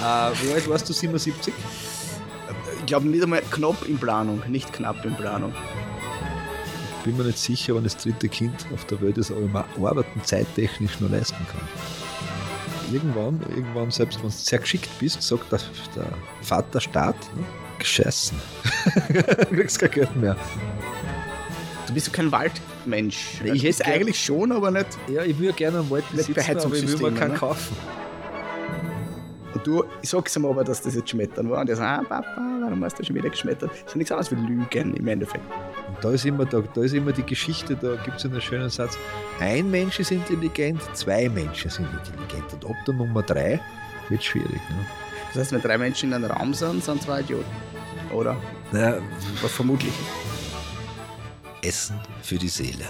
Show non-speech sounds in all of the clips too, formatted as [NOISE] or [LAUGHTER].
Äh, wie alt warst du? 77? Ich glaube nicht einmal knapp in Planung, nicht knapp in Planung. Ich bin mir nicht sicher, wann das dritte Kind auf der Welt ist, aber man arbeiten zeittechnisch nur leisten kann. Irgendwann, irgendwann, selbst wenn du sehr geschickt bist, sagt der, der Vater Staat, ne? gescheißen. du [LAUGHS] kriegst kein Geld mehr. Du bist kein Waldmensch. Ich ich hätte eigentlich schon, aber nicht. Ja, ich will gerne einen Wald Nicht bei besitzen, aber ich will mir keinen ne? kaufen. Und du, ich sag's ihm aber, dass das jetzt Schmettern war. Und der sagt, ah, Papa, warum hast du schon wieder geschmettert? Das ist nichts anderes wie Lügen im Endeffekt. Und da ist immer, da, da ist immer die Geschichte, da gibt es einen schönen Satz. Ein Mensch ist intelligent, zwei Menschen sind intelligent. Und ab der Nummer drei wird schwierig. Ne? Das heißt, wenn drei Menschen in einem Raum sind, sind zwei Idioten. Oder? Naja, Was vermutlich. Essen für die Seele.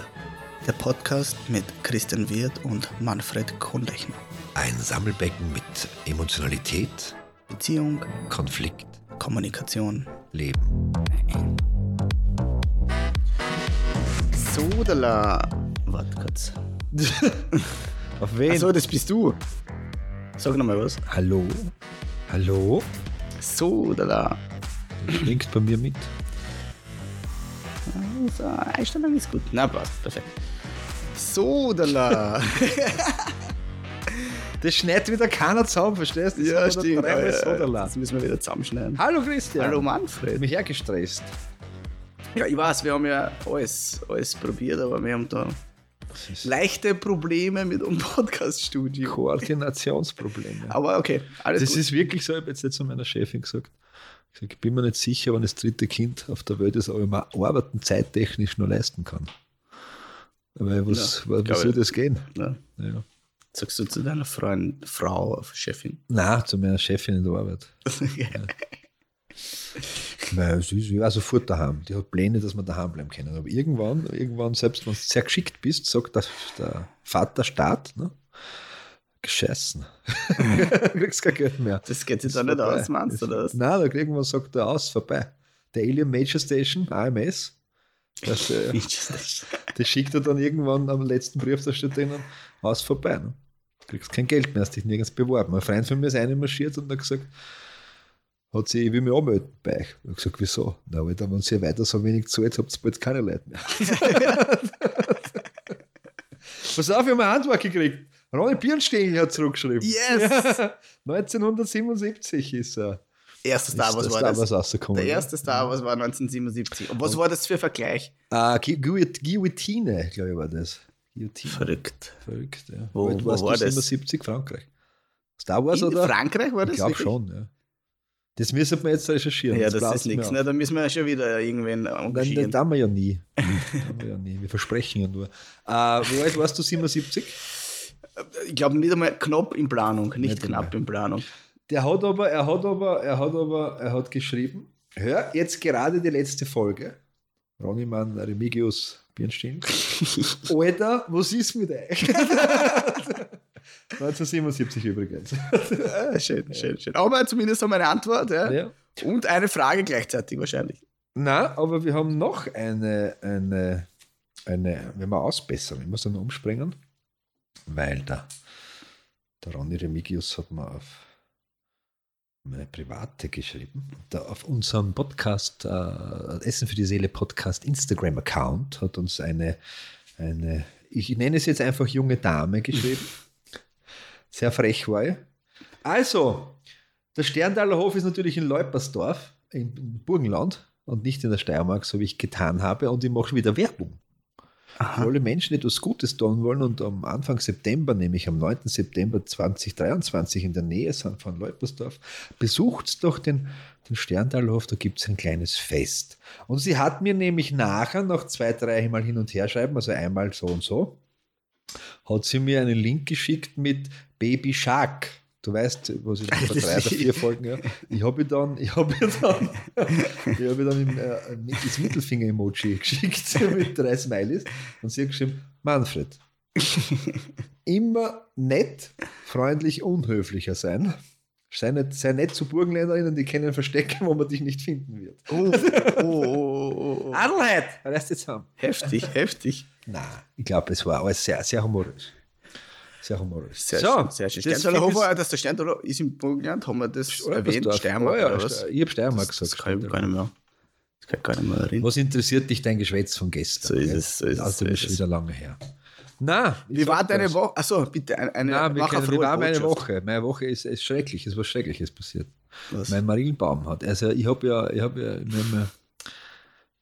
Der Podcast mit Christian Wirth und Manfred Kohnlechner. Ein Sammelbecken mit Emotionalität, Beziehung, Konflikt, Kommunikation. Leben. Sodala. Warte kurz. [LAUGHS] Auf wen? Achso, das bist du. Sag nochmal was. Hallo? Hallo? Sodala. Schwingt bei mir mit. So, Einstellung ist gut. Na, passt. Perfekt. Sodala. [LAUGHS] Das schneidet wieder keiner zusammen, verstehst du? Das ja, stimmt. Dreimal Äh, Sodala. Das müssen wir wieder zusammenschneiden. Hallo Christian. Hallo Ich Manfred. mich hergestresst. Ja, ich weiß, wir haben ja alles, alles probiert, aber wir haben da leichte Probleme mit unserem Podcast-Studio. Koordinationsprobleme. Aber okay, alles Das gut. ist wirklich so, ich habe jetzt nicht zu meiner Chefin gesagt. Ich, sag, ich bin mir nicht sicher, wann das dritte Kind auf der Welt ist, aber man arbeiten zeittechnisch nur leisten kann. Weil was, Ja, glaub soll ich. das gehen? ja. Ja. Sagst du zu deiner Freund, Frau, Chefin? Nein, zu meiner Chefin in der Arbeit. [LAUGHS] Weil sie ist ja sofort daheim. Die hat Pläne, dass wir daheim bleiben können. Aber irgendwann, irgendwann, selbst wenn du sehr geschickt bist, sagt der, der Vater Staat, ne? gescheißen. du [LAUGHS] [LAUGHS] kriegst kein Geld mehr. Das geht sich da nicht vorbei. aus, meinst du das? Nein, da irgendwann sagt er aus, vorbei. Der Alien Major Station, AMS, das, äh, [LAUGHS] das schickt er dann irgendwann am letzten Brief, da steht drinnen, aus, vorbei. Ne? Du kriegst kein Geld mehr, hast dich nirgends beworben. Ein Freund von mir ist reinmarschiert und hat gesagt, hat sie, ich will mich anmelden bei euch. Ich habe gesagt, wieso? Na, weil dann, wenn ihr weiter so wenig zahlt, habt ihr bald keine Leute mehr. [LAUGHS] Pass auf, ich habe eine Antwort gekriegt. Ronny Birnstengel hat zurückgeschrieben. Yes! [LAUGHS] 1977 ist er. Erster Star Wars der war Star das. Rausgekommen. Der erste Star Wars war 1977. Und was war das für Vergleich? Ah, Gu- Guillot- Guillotine, glaube ich, war das. Guillotine. Verrückt. Verrückt, ja. Wo- war das? 77, Frankreich. Star Wars In oder? Frankreich war das? ich glaube schon, ja. Das müssen wir jetzt recherchieren. Ja, Jetzt das ist nichts. Ne? Da müssen wir ja schon wieder irgendwen Nein, engagieren. das haben wir ja nie. [LAUGHS] Das wir ja nie. Wir versprechen ja nur. Äh, wie alt warst du? 77? Ich glaube nicht einmal knapp in Planung, nicht, Nicht knapp einmal. in Planung. Der hat aber, er hat aber, er hat aber, er hat geschrieben, hör jetzt gerade die letzte Folge. Ronnymann Remigius Birnstein. [LAUGHS] Alter, was ist mit euch? [LAUGHS] 1977 übrigens. Ah, schön, schön, schön. Aber zumindest haben wir eine Antwort ja? Ja. und eine Frage gleichzeitig wahrscheinlich. Na, aber wir haben noch eine, eine, eine, wenn wir ausbessern, ich muss dann umspringen, weil der, der Ronny Remigius hat mir auf meine private geschrieben. Da auf unserem Podcast, äh, Essen für die Seele Podcast Instagram-Account hat uns eine, eine, ich nenne es jetzt einfach junge Dame geschrieben. [LAUGHS] Sehr frech war ich. Also, der Sterntaler Hof ist natürlich in Leupersdorf, im im Burgenland und nicht in der Steiermark, so wie ich getan habe. Und ich mache wieder Werbung. Für alle Menschen, die etwas Gutes tun wollen und am Anfang September, nämlich am 9. September 2023 in der Nähe von Leupersdorf, besucht doch den, den Sterntalhof, da gibt es ein kleines Fest. Und sie hat mir nämlich nachher, noch zwei, drei Mal hin und her schreiben, also einmal so und so, hat sie mir einen Link geschickt mit Baby Shark. Du weißt, was ich [LAUGHS] vor drei oder vier Folgen, ja. Ich habe ihr dann, ich habe ihr dann, [LAUGHS] ich habe dann im, äh, das Mittelfinger-Emoji geschickt [LAUGHS] mit drei Smileys und sie hat geschrieben, Manfred, immer nett, freundlich, unhöflicher sein. Sei nicht, sei nett zu Burgenländerinnen, die können verstecken, wo man dich nicht finden wird. Oh, oh, oh, oh, oh. Adelheid, reißt jetzt haben. Heftig, heftig. Nein, ich glaube, es war alles sehr, sehr humorös. Sehr humoristisch. Sehr so, schön. Sehr schön. das Sterntaler dass der Sterntaler ist im Burgenland, haben wir das erwähnt? Olpersdorf. Steiermark Oh ja, oder was? Ich habe Steiermark Das, gesagt. das kann ich gar nicht mehr. Das kann ich gar nicht mehr erinnern. Was interessiert dich dein Geschwätz von gestern? So ist es, so ist es, Also, so das ist es. wieder lange her. Na, Wie war deine Woche? Achso, bitte, eine, eine Nein, wir mach eine können, wie war meine. Woche? Meine Woche ist, ist schrecklich, es ist was Schreckliches passiert. Was? Mein Marillenbaum hat, also ich habe ja, ich habe ja, wir haben ja,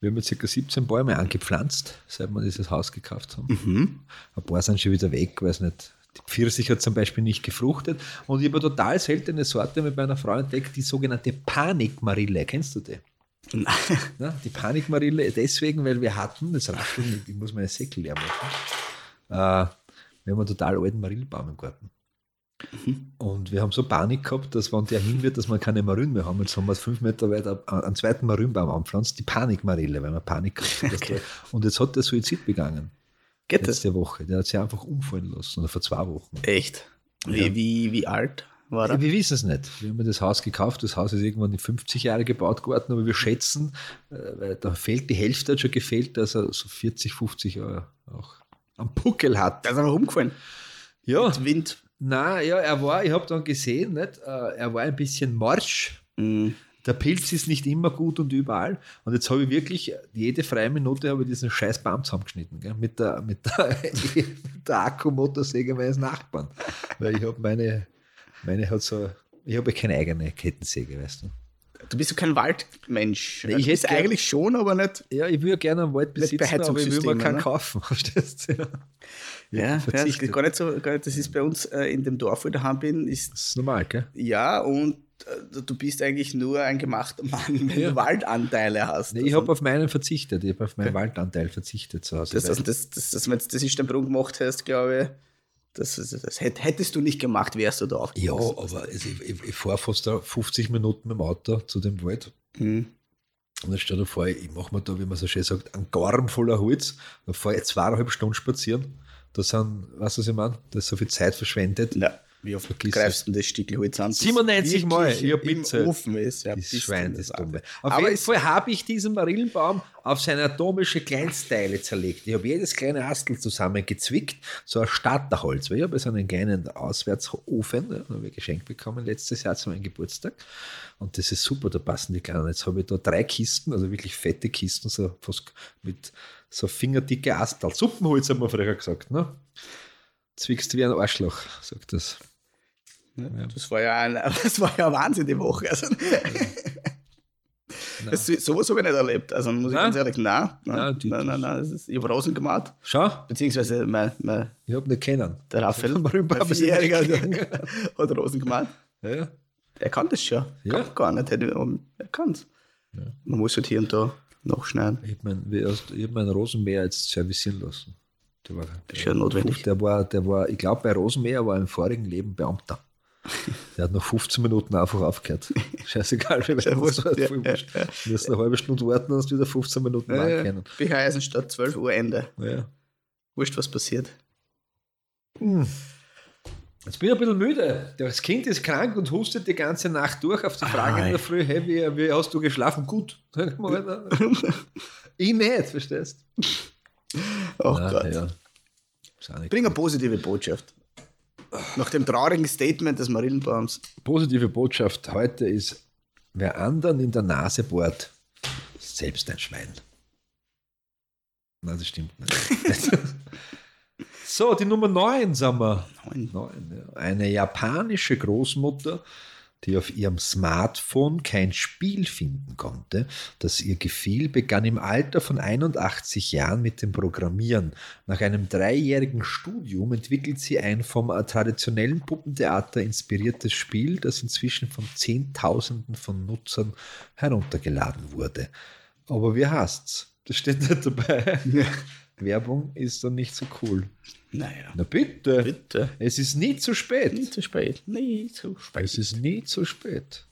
wir haben ja ca. 17 Bäume angepflanzt, seit wir dieses Haus gekauft haben. Mhm. Ein paar sind schon wieder weg, weiß nicht. Die Pfirsich hat zum Beispiel nicht gefruchtet. Und ich habe eine total seltene Sorte mit meiner Frau entdeckt, die sogenannte Panikmarille. Kennst du die? Nein. Na, die Panikmarille deswegen, weil wir hatten, das Rascheln, ich muss meine Säckel leer machen, äh, wir haben einen total alten Marillenbaum im Garten. Und wir haben so Panik gehabt, dass wenn der hin wird, dass wir keine Marillen mehr haben. Jetzt haben wir fünf Meter weiter einen zweiten Marillenbaum anpflanzt, die Panikmarille, weil wir Panik gehabt Okay. Und jetzt hat der Suizid begangen, Geht das? letzte Woche. Der hat sich einfach umfallen lassen, oder vor zwei Wochen. Echt? Wie, Ja. wie, wie alt war er? Wir wissen es nicht. Wir haben das Haus gekauft. Das Haus ist irgendwann in 50 Jahre gebaut geworden, aber wir schätzen, äh, weil da fehlt die Hälfte hat schon gefehlt, dass er so 40, 50 Jahre auch am Puckel hat. Der ist einfach umgefallen. Ja, Mit Wind. na ja, er war, ich habe dann gesehen, nicht, äh, er war ein bisschen morsch. Mhm. Der Pilz ist nicht immer gut und überall. Und jetzt habe ich wirklich jede freie Minute habe ich diesen scheiß Baum zusammengeschnitten. Gell? Mit, der, mit, der, [LAUGHS] mit der Akkumotorsäge meines Nachbarn. Weil ich habe meine, meine hat so, ich habe keine eigene Kettensäge, weißt du. Du bist ja kein Waldmensch. Nee, ich hätte gern- eigentlich schon, aber nicht. Ja, ich würde gerne einen Wald besitzen, aber ich will mir keinen ne? kaufen. [LAUGHS] Verstehst du? Ja. Ich Ja, ja das gar nicht so. Gar nicht, das ist bei uns äh, in dem Dorf, wo ich daheim bin, ist Das ist normal, gell? ja und äh, du bist eigentlich nur ein gemachter Mann, wenn Ja. du Waldanteile hast. Nee, ich habe auf meinen verzichtet. Ich habe auf meinen Waldanteil verzichtet zu Hause. das, das, das, das, das, wenn du das ist der Sprung gemacht hast, glaube ich, das, das, das hätt- hättest du nicht gemacht, wärst du da auch. ja, aber ich, ich, ich fahre fast da 50 Minuten mit dem Auto zu dem Wald. Mhm. Und dann stell dir vor, ich mache mir da, wie man so schön sagt, einen Garn voller Holz. Dann fahre ich zweieinhalb Stunden spazieren. Da sind, weißt du, was ich meine? Da ist so viel Zeit verschwendet. Ja, wie oft Vergiss greifst du das Stück Holz an? bis 97 Mal, ich hab im mitzählt. Ofen ist. Ja, Das Schwein, das Dumme. Auf Aber jeden Fall habe ich diesen Marillenbaum auf seine atomische Kleinstteile zerlegt. Ich habe jedes kleine Astel zusammengezwickt, so ein Starterholz. Weil ich habe so einen kleinen Auswärtsofen, den habe ich geschenkt bekommen letztes Jahr zu meinem Geburtstag. Und das ist super, da passen die kleinen. Jetzt habe ich da drei Kisten, also wirklich fette Kisten, so fast mit so fingerdicke Astal. Suppenholz haben wir früher gesagt, ne? Zwickst wie ein Arschloch, sagt das. Ja, Das war ja ein, [LAUGHS] das war ja eine Wahnsinn, die Woche. Also, das, sowas habe ich nicht erlebt. Also muss ich Nein? ganz ehrlich, nein. Nein, Nein, nein, nein, nein. Ist, ich habe Rosen gemacht. Schau, Beziehungsweise mein, mein, ich habe nicht kennen. der Raphael, [LAUGHS] mein sie Vierjähriger, [LAUGHS] hat, Rosen gemacht. Ja. Er kann das schon. Ja. Kann gar nicht. Er kann es. Ja. Man muss halt hier und da nachschneiden. Ich habe mein, ich hab meinen Rosenmäher jetzt servicieren lassen. Der war, Ist ja notwendig. Der war, der war, ich glaube, bei Rosenmäher war er im vorigen Leben Beamter. Der hat nach 15 Minuten einfach aufgehört. [LAUGHS] Scheißegal, wie weit Ja, das war. Ja, ja, wurscht. Du musst eine halbe Stunde warten, du wieder 15 Minuten Ja, ja. können. BH Eisenstadt, 12 Uhr Ende. Ja. Wurscht, was passiert. Hm. Jetzt bin ich ein bisschen müde. Das Kind ist krank und hustet die ganze Nacht durch auf die Frage Ei. in der Früh, hey, wie, wie hast du geschlafen? Gut. [LAUGHS] Alter. [LAUGHS] ich nicht, verstehst du? Gott. Ja. Ist auch nicht Bring eine positive Botschaft. Nach dem traurigen Statement des Marillenbaums. Positive Botschaft heute ist, wer anderen in der Nase bohrt, ist selbst ein Schwein. Nein, das stimmt nicht. [LAUGHS] so, die Nummer 9 sind wir. Neun. Neun, ja. Eine japanische Großmutter, die auf ihrem Smartphone kein Spiel finden konnte, das ihr gefiel, begann im Alter von 81 Jahren mit dem Programmieren. Nach einem dreijährigen Studium entwickelt sie ein vom traditionellen Puppentheater inspiriertes Spiel, das inzwischen von Zehntausenden von Nutzern heruntergeladen wurde. Aber wie heißt's? Das steht nicht dabei. Werbung ist dann nicht so cool. Naja, Na bitte. bitte. Es ist nie zu spät. Nie zu spät. Nie zu spät. Es ist nie zu spät.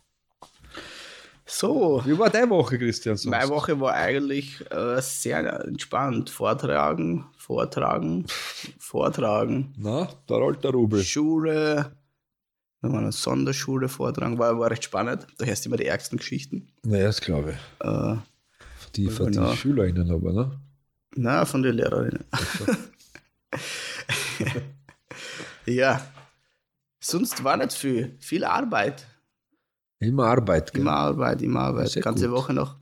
So, Wie war deine Woche, Christian? sonst? meine Woche war eigentlich äh, sehr entspannt. Vortragen, vortragen, vortragen. Na, der rollt der Rubel. Schule, wenn man eine Sonderschule vortragen, war, war recht spannend. Da hörst du immer die ärgsten Geschichten. Naja, das glaube ich. Äh, Für die, für die. SchülerInnen aber, ne? Na, von den Lehrerinnen. [LAUGHS] Ja. Sonst war nicht viel. Viel Arbeit. Immer Arbeit. Gell? Immer Arbeit, immer Arbeit. Sehr Ganze gut. Woche noch.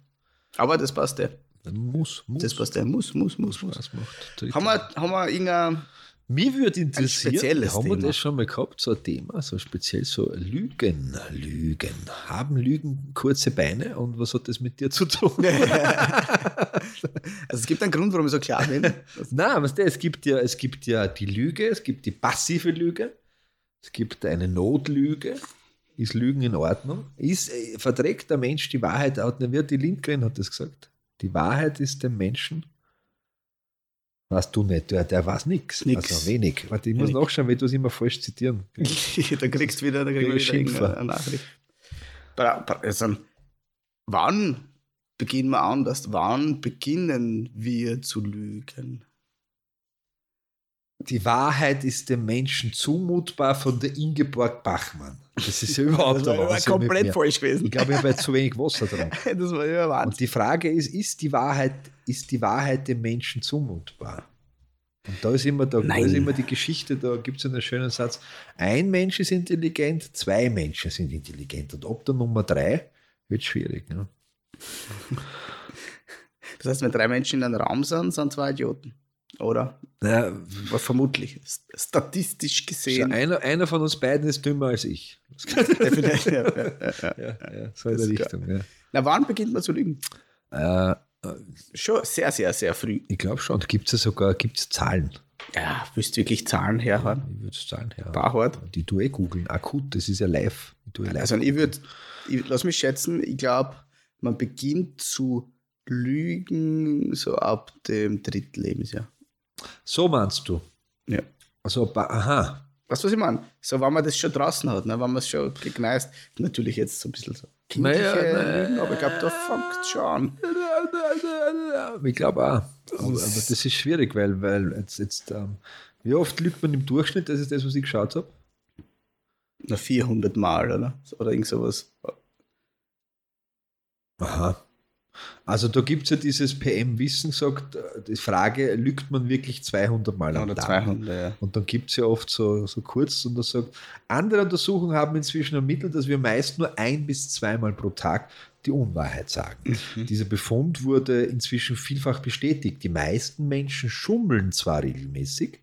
Aber das passt ja. Muss, muss. Das passt ja. Muss, muss, muss, muss. Haben wir, haben wir irgendein. Mich würde interessieren, haben wir Thema. das schon mal gehabt, so ein Thema, so speziell so Lügen, Lügen. Haben Lügen kurze Beine und was hat das mit dir zu tun? [LAUGHS] Also es gibt einen Grund, warum ich so klar bin. [LAUGHS] Nein, weißt du, es gibt ja, es gibt ja die Lüge, es gibt die passive Lüge, es gibt eine Notlüge. Ist Lügen in Ordnung? Ist, äh, verträgt der Mensch die Wahrheit? Hat- Wird die Lindgren hat das gesagt. Die Wahrheit ist dem Menschen. Weißt du nicht, der, der weiß nichts. Nix. Also wenig. Warte, ich muss Wenig. nachschauen, weil du es immer falsch zitieren. [LAUGHS] da kriegst du wieder, da kriegst wieder Schimpfer. irgendeine Nachricht. Also, wann beginnen wir anders? Wann beginnen wir zu lügen? Die Wahrheit ist dem Menschen zumutbar von der Ingeborg Bachmann. Das ist ja überhaupt [LAUGHS] Das war der mit komplett falsch gewesen. Ich glaube, ich habe jetzt zu wenig Wasser drin. [LAUGHS] Das war ja Wahnsinn. Und die Frage ist, ist die Wahrheit, ist die Wahrheit dem Menschen zumutbar? Und da ist immer, da, da ist immer die Geschichte, da gibt es einen schönen Satz. Ein Mensch ist intelligent, zwei Menschen sind intelligent. Und ob der Nummer drei wird schwierig. Ne? Das heißt, wenn drei Menschen in einem Raum sind, sind zwei Idioten. Oder? Ja, Aber vermutlich. St- Statistisch gesehen. einer, einer von uns beiden ist dümmer als ich. [LAUGHS] Definitiv, ja, ja, ja, ja. So in der Richtung. Ja. Na, wann beginnt man zu lügen? Äh, Schon sehr, sehr, sehr früh. ich glaube schon, gibt es sogar gibt's Zahlen. Ja, willst du wirklich Zahlen herhaben? Ich würde Zahlen her. Barhart. Die du eh googeln. Akut, das ist ja live. Tue ich live. Also ich würde, ich, lass mich schätzen, ich glaube, man beginnt zu lügen so ab dem dritten Lebensjahr. So meinst du. Ja. Also, aha. Weißt du, was ich meine? So, wenn man das schon draußen hat, ne? wenn man es schon gekneist, natürlich jetzt so ein bisschen so kindliche Naja. Lügen, aber ich glaube, da fängt schon an. Ich glaube auch. Aber, aber das ist schwierig, weil, weil jetzt, jetzt ähm, wie oft lügt man im Durchschnitt? Das ist das, was ich geschaut habe. Na, 400 Mal, oder? Oder irgend sowas. Aha. Also da gibt es ja dieses PM-Wissen, sagt, die Frage, lügt man wirklich 200 Mal am Oder Tag? 200, ja. Und dann gibt es ja oft so, so kurz und das sagt, andere Untersuchungen haben inzwischen ermittelt, dass wir meist nur ein bis zweimal pro Tag die Unwahrheit sagen. Dieser Befund wurde inzwischen vielfach bestätigt. Die meisten Menschen schummeln zwar regelmäßig,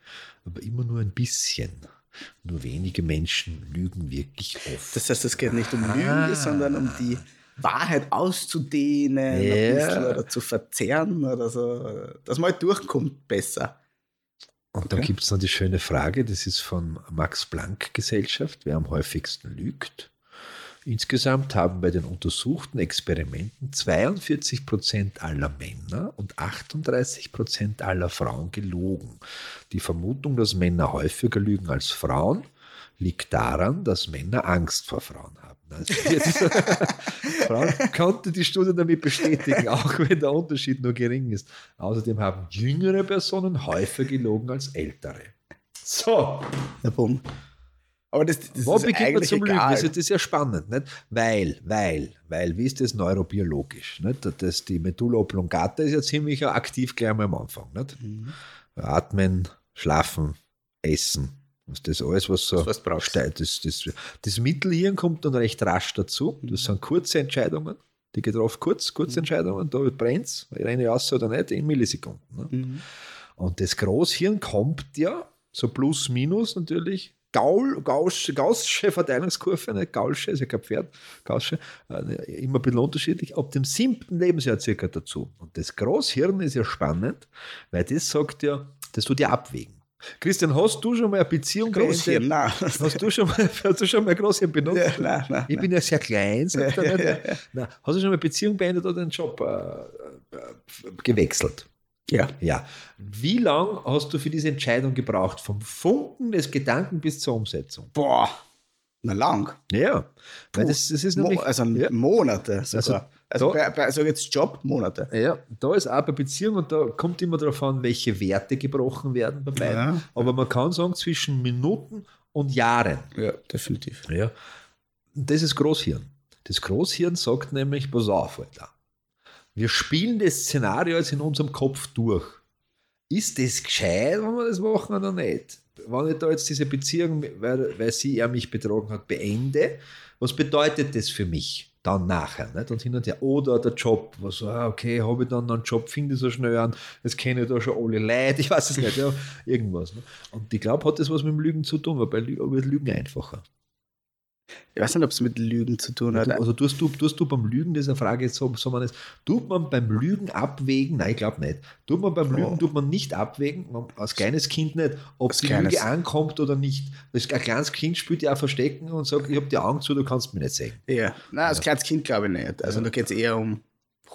aber immer nur ein bisschen. Nur wenige Menschen lügen wirklich oft. Das heißt, es geht nicht um Ah. Lüge, sondern um die Wahrheit auszudehnen, ein Ja. bisschen oder zu verzerren oder so, dass man halt durchkommt besser. Und dann Okay. gibt es noch die schöne Frage, das ist von Max Planck Gesellschaft, wer am häufigsten lügt. Insgesamt haben bei den untersuchten Experimenten 42 Prozent aller Männer und 38 Prozent aller Frauen gelogen. Die Vermutung, dass Männer häufiger lügen als Frauen, liegt daran, dass Männer Angst vor Frauen haben. Also jetzt, [LAUGHS] [LAUGHS] Frauen [LAUGHS] konnte die Studie damit bestätigen, auch wenn der Unterschied nur gering ist. Außerdem haben jüngere Personen häufiger gelogen als ältere. So, Na, bumm. Aber das, das wo ist beginnt man zum Lügen? egal. Das ist, das ist ja spannend, nicht? Weil, weil, weil, wie ist das neurobiologisch? Nicht? Das, die Medulla oblongata ist ja ziemlich aktiv gleich mal am Anfang. Nicht? Mhm. Atmen, schlafen, essen. Das ist das alles, was so Das, was steigt. Das, das, das Mittelhirn kommt dann recht rasch dazu. Das sind kurze Entscheidungen. Die geht drauf kurz, kurze Entscheidungen. Da brennt es, ich renne raus oder nicht, in Millisekunden. Ne? Mhm. Und das Großhirn kommt ja, so plus minus natürlich, Gaul, Gaußsche, Gaußsche Verteilungskurve, nicht Gaulsche, ist ja kein Pferd, Gaußsche, äh, immer ein bisschen unterschiedlich, ab dem siebten Lebensjahr circa dazu. Und das Großhirn ist ja spannend, weil das sagt ja, das tut ja abwägen. Christian, hast du schon mal eine Beziehung Großhirn, beendet? nein. Hast du schon mal, [LAUGHS] hast du schon mal Großhirn benutzt? Ja, nein, nein, Ich bin ja sehr klein, sagt nicht. Ja, [LAUGHS] ja, Nein. Hast du schon mal eine Beziehung beendet oder einen Job äh, äh, gewechselt? Ja. Ja. Wie lange hast du für diese Entscheidung gebraucht? Vom Funken des Gedanken bis zur Umsetzung? Boah, na lang. Ja. Weil das, das ist nämlich. also ja, Monate sogar. Also, da- bei, bei, also jetzt Job, Monate. ja, da ist auch bei Beziehung und da kommt immer darauf an, welche Werte gebrochen werden bei beiden. Ja. Aber man kann sagen, zwischen Minuten und Jahren. Ja, definitiv. Ja. Das ist Großhirn. Das Großhirn sagt nämlich, pass auf, Alter. Wir spielen das Szenario jetzt in unserem Kopf durch. Ist das gescheit, wenn wir das machen oder nicht? wenn ich da jetzt diese Beziehung, weil, weil sie er mich betrogen hat, beende, was bedeutet das für mich? Dann nachher, nicht? Und hin und her. Oder der Job, was, ah, okay, habe ich dann einen Job, finde ich so schnell an, jetzt kenne ich da schon alle Leute, [LAUGHS] ich weiß es nicht, ja, irgendwas. Ne? Und ich glaube, hat das was mit dem Lügen zu tun, weil bei Lügen einfacher. Ich weiß nicht, ob es mit Lügen zu tun hat. Also tust du, tust du beim Lügen, das ist eine Frage, so, so man ist, tut man beim Lügen abwägen? Nein, ich glaube nicht. Tut man beim Lügen, oh. tut man nicht abwägen, als kleines Kind nicht, ob als die kleines. Lüge ankommt oder nicht. ein kleines Kind spielt ja auch Verstecken und sagt, ich habe die Augen zu, du kannst mich nicht sehen. Ja, nein, als ja. kleines Kind glaube ich nicht. Also ja. da geht es eher um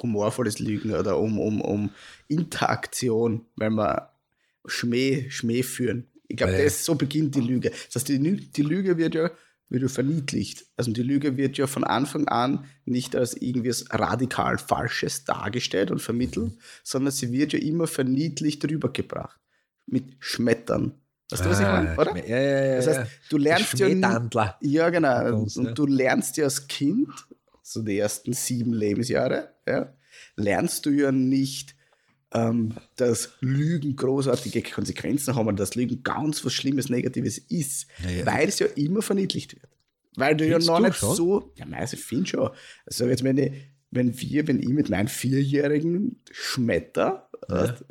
humorvolles Lügen oder um, um, um Interaktion, weil man Schmäh, Schmäh führen. Ich glaube, so beginnt die Lüge. Das heißt, die, die Lüge wird ja wird ja verniedlicht. Also die Lüge wird ja von Anfang an nicht als irgendwie radikal Falsches dargestellt und vermittelt, sondern sie wird ja immer verniedlicht rübergebracht. Mit Schmettern. Weißt du, was ich meine, ah, oder? Ja, ja, ja. Das heißt, du lernst ja. Ja, genau. Uns, und du lernst ja als Kind, so die ersten sieben Lebensjahre, ja, lernst du ja nicht, ähm, dass Lügen großartige Konsequenzen haben und dass Lügen ganz was Schlimmes, Negatives ist, ja, ja. weil es ja immer verniedlicht wird. Weil du Findest ja noch du nicht schon? so, ja, also ich finde schon. Also jetzt, wenn, ich, wenn wir, wenn ich mit meinem Vierjährigen schmetter, ja. Weißt,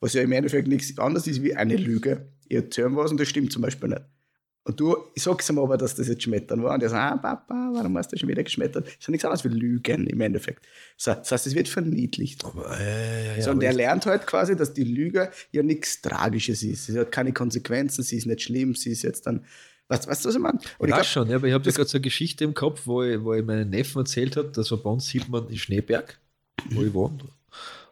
was ja im Endeffekt nichts anderes ist wie eine Lüge, ich erzähle was und das stimmt zum Beispiel nicht. Und du sagst ihm aber, dass das jetzt Schmettern war. Und er sagt, ah, Papa, warum hast du schon wieder geschmettert? Das ist ja nichts anderes wie Lügen im Endeffekt. So, das heißt, es wird verniedlicht. Aber, äh, ja, so, und er lernt halt quasi, dass die Lüge ja nichts Tragisches ist. Sie hat keine Konsequenzen, sie ist nicht schlimm, sie ist jetzt dann. Weißt, weißt du, was ich meine? Und ich glaub, schon, ja, aber ich habe da gerade so eine Geschichte im Kopf, wo ich, wo ich meinen Neffen erzählt habe, dass bei uns sieht man in Schneeberg, wo ich wohne.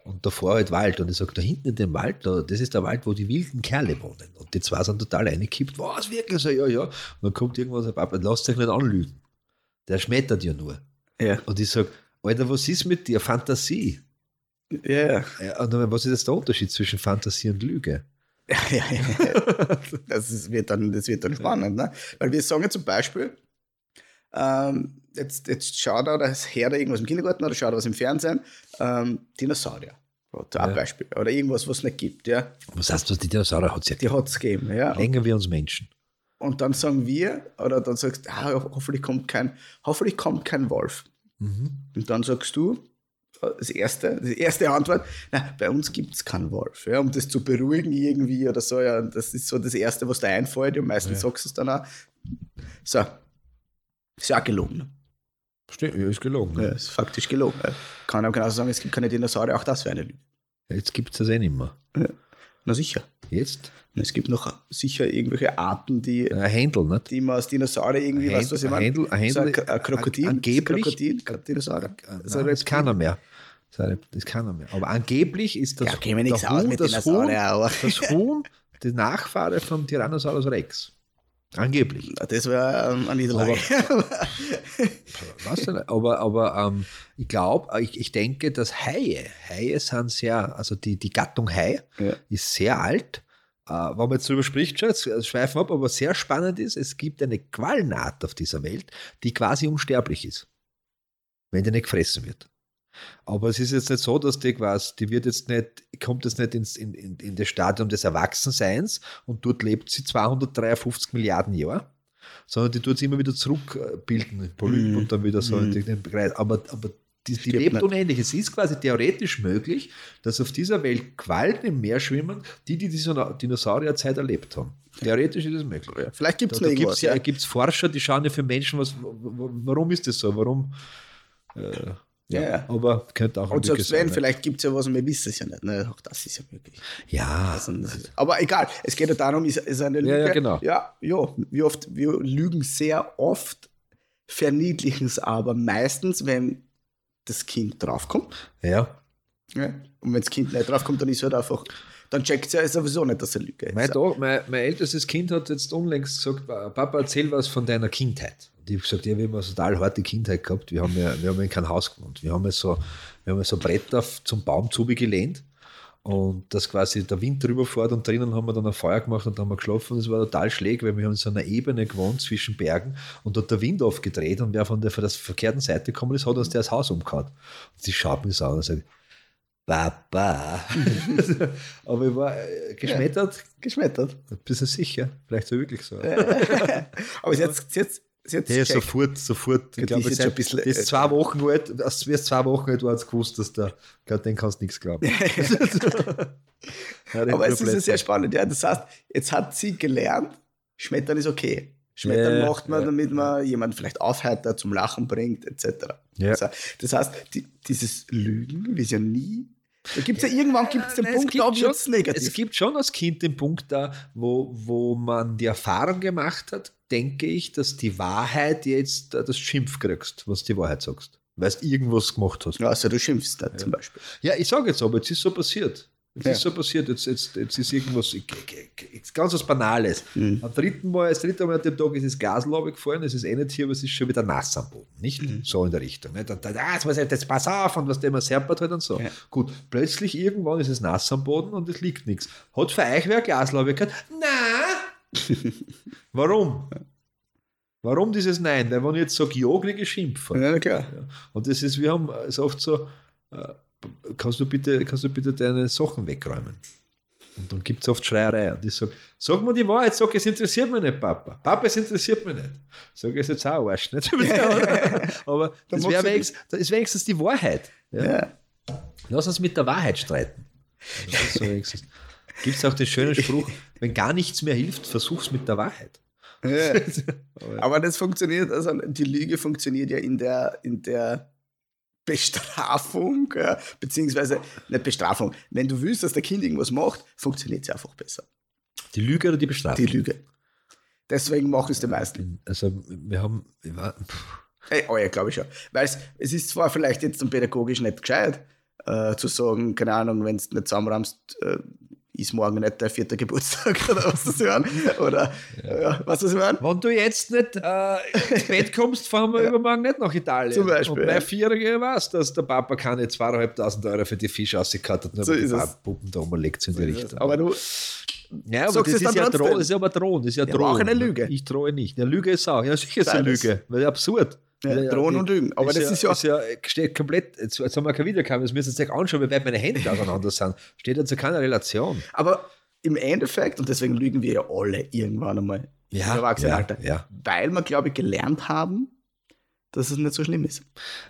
Und davor halt Wald. Und ich sage, da hinten in dem Wald, da, das ist der Wald, wo die wilden Kerle wohnen. Und die zwei sind total reingekippt. Was, wirklich? So, ja, ja. Und dann kommt irgendwas, der Papa, lasst euch nicht anlügen. Der schmettert ja nur. Ja. Und ich sage, Alter, was ist mit dir? Fantasie. Ja. ja und dann, was ist jetzt der Unterschied zwischen Fantasie und Lüge? [LAUGHS] Ja, ja, ja. Das, ist, wird dann, das wird dann spannend. Ne? Weil wir sagen ja zum Beispiel, ähm, jetzt, jetzt schaut er das her irgendwas im Kindergarten oder schaut er was im Fernsehen, ähm, Dinosaurier. Oder ein ja. Beispiel. Oder irgendwas, was es nicht gibt. Ja. Was heißt das? Die Dinosaurier hat es ja Die hat es gegeben, ja. Länger wie uns Menschen. Und dann sagen wir, oder dann sagst du, ah, hoffentlich kommt kein, hoffentlich kommt kein Wolf. Mhm. Und dann sagst du, das erste, die erste Antwort, na, bei uns gibt es keinen Wolf. Ja, um das zu beruhigen irgendwie oder so, ja, das ist so das Erste, was dir einfällt. Und meistens ja. sagst du es dann auch. So, ist ja auch gelogen. Stimmt, ja, ist gelogen. Ja, ist faktisch gelogen. Kann aber genauso sagen, es gibt keine Dinosaurier, auch das wäre eine Lüge. Jetzt gibt es das eh nicht mehr. Ja. Na sicher. Jetzt? Es gibt noch sicher irgendwelche Arten, die. Ein Händel, nicht? Die man als Dinosaurier irgendwie, weißt du, was ich meine? Händel, ein Händel, so ein, Krokodil. Angeblich. Krokodil, Dinosaurier. Das, Nein, das kann er mehr. Das kann er mehr. Aber angeblich ist das. Ja, nichts aus mit das Huhn, das [LAUGHS] Huhn, der Nachfahre vom Tyrannosaurus Rex. Angeblich. Das wäre ähm, eine Niederlage. Aber, [LAUGHS] was denn? aber, aber ähm, ich glaube, ich, ich denke, dass Haie, Haie sind sehr, also die, die Gattung Hai ja. ist sehr alt. Äh, wenn man jetzt darüber spricht, schon, jetzt schweifen ab, aber sehr spannend ist, es gibt eine Quallenart auf dieser Welt, die quasi unsterblich ist, wenn die nicht gefressen wird. Aber es ist jetzt nicht so, dass die quasi, die wird jetzt nicht, kommt jetzt nicht ins, in, in, in das Stadium des Erwachsenseins und dort lebt sie 253 Milliarden Jahre, sondern die tut sie immer wieder zurückbilden, Polyp mm. und dann wieder so mm. den Kreis. Aber, aber die, die lebt nicht. unendlich. Es ist quasi theoretisch möglich, dass auf dieser Welt Quallen im Meer schwimmen, die die Dinosaurierzeit erlebt haben. Theoretisch ist es möglich. Ja. Vielleicht gibt es da, da gibt's, ja. gibt's Forscher, die schauen ja für Menschen, was, warum ist das so? Warum? Äh, ja, ja, aber könnte auch Und selbst wenn, vielleicht gibt es ja was und wir wissen es ja nicht. Ne? Auch das ist ja möglich. Ja. Also, aber egal, es geht ja darum, ist, ist eine Lüge. Ja, ja, genau. Ja, ja, wie oft, wir lügen sehr oft, verniedlichen es aber meistens, wenn das Kind draufkommt. Ja. ja. Und wenn das Kind nicht draufkommt, dann ist es halt einfach dann checkt es ja sowieso nicht, dass er Lüge ist. Mein, mein, mein, ältestes Kind hat jetzt unlängst gesagt, Papa, erzähl was von deiner Kindheit. Ich habe gesagt, ja, wir haben eine total harte Kindheit gehabt. Wir haben ja, wir haben in kein Haus gewohnt. Wir haben ja so, wir haben ja so Bretter zum Baum gelehnt und dass quasi der Wind drüber fährt und drinnen haben wir dann ein Feuer gemacht und dann haben wir geschlafen und es war total schräg, weil wir haben in so einer Ebene gewohnt zwischen Bergen und dort der Wind aufgedreht und wer von der, von der verkehrten Seite gekommen ist, hat uns der das Haus umgehauen. Und sie schaut mich so an und sagt, Papa. [LAUGHS] Aber ich war äh, geschmettert. Ja, geschmettert. Bist du sicher? Vielleicht so wirklich so. [LAUGHS] Aber jetzt, jetzt, jetzt ja, sofort, sofort. Ich glaube, jetzt ein bisschen, das ist zwei Wochen alt, als wir zwei Wochen alt waren, gewusst, dass der, glaub, den kannst du nichts glauben. [LAUGHS] ja, [LAUGHS] Aber es ist ja sehr spannend. Ja, das heißt, jetzt hat sie gelernt, Schmettern ist okay. Schmettern ja, macht man, ja, damit man jemanden vielleicht aufheitert, zum Lachen bringt, etc. Ja. Das heißt, die, dieses Lügen ist ja nie da gibt es ja irgendwann gibt's den Nein, Punkt, da wird es negativ. Es gibt schon als Kind den Punkt da, wo, wo man die Erfahrung gemacht hat, denke ich, dass die Wahrheit jetzt das Schimpf kriegst, was die Wahrheit sagst. Weil du irgendwas gemacht hast. Ja, also du schimpfst da ja. zum Beispiel. Ja, ich sage jetzt aber, jetzt ist so passiert. Jetzt ja. ist so passiert, jetzt, jetzt, jetzt ist irgendwas ganz was Banales. Mhm. Am dritten Mal, das dritte Mal an dem Tag ist das Glas gefallen, es ist eh nicht hier, aber es ist schon wieder nass am Boden. Nicht mhm. so in der Richtung. Nicht? Und dann, ah, jetzt, ich, jetzt pass auf und was der immer serpert halt und so. Ja. Gut, plötzlich irgendwann ist es nass am Boden und es liegt nichts. Hat für euch wer Glaslaube gehabt? Nein! [LAUGHS] Warum? Warum dieses Nein? Weil wenn ich jetzt sage, ja, kriege ich Schimpf. Ja, klar. Und das ist, wir haben es oft so, äh, kannst du bitte, kannst du bitte deine Sachen wegräumen? Und dann gibt es oft Schreierei. Und ich sage, sag mir die Wahrheit, sag, es interessiert mich nicht, Papa. Papa, es interessiert mich nicht. Sag ich jetzt auch Arsch, nicht? [LAUGHS] Aber das wäre wenigstens, wenigstens die Wahrheit. Ja? ja. Lass uns mit der Wahrheit streiten. Also Gibt es auch den schönen [LAUGHS] Spruch, wenn gar nichts mehr hilft, versuch's mit der Wahrheit. Ja. [LAUGHS] Aber das funktioniert, also die Lüge funktioniert ja in der, in der Bestrafung, ja, beziehungsweise nicht Bestrafung. Wenn du willst, dass der Kind irgendwas macht, funktioniert es einfach besser. Die Lüge oder die Bestrafung? Die Lüge. Deswegen mache ich es die meisten. Also, wir haben. Hey, oh ja, glaube ich schon. Weil es, es ist zwar vielleicht jetzt pädagogisch nicht gescheit, äh, zu sagen, keine Ahnung, wenn du nicht zusammenrammst, äh, ist morgen nicht der vierte [LAUGHS] Geburtstag oder was das hören. Oder ja. ja, was das hören. Wenn du jetzt nicht äh, ins Bett kommst, fahren wir ja. übermorgen nicht nach Italien. Zum Beispiel. Und mein Vierjähriger weiß, dass der Papa keine zweieinhalbtausend Euro für die Fische ausgekattet hat, nur so die Puppen da umlegt in die Richtung. Aber du. Ja, aber das ist, ja Droh, das ist aber Drohen. Das ist ja, ja Drohen. auch eine Lüge. Ich drohe nicht. Eine Lüge ist auch. Ja, sicher ist eine Lüge. Weil absurd. Ja, drohen und lügen. Aber das ist ja, ist ja steht komplett, jetzt, jetzt haben wir keine Wiedergabe, das müssen wir uns anschauen, wie weit meine Hände auseinander sind. Steht ja zu keiner Relation. Aber im Endeffekt, und deswegen lügen wir ja alle irgendwann einmal ja, im Erwachsenenalter, ja, ja. weil wir, glaube ich, gelernt haben, dass es nicht so schlimm ist.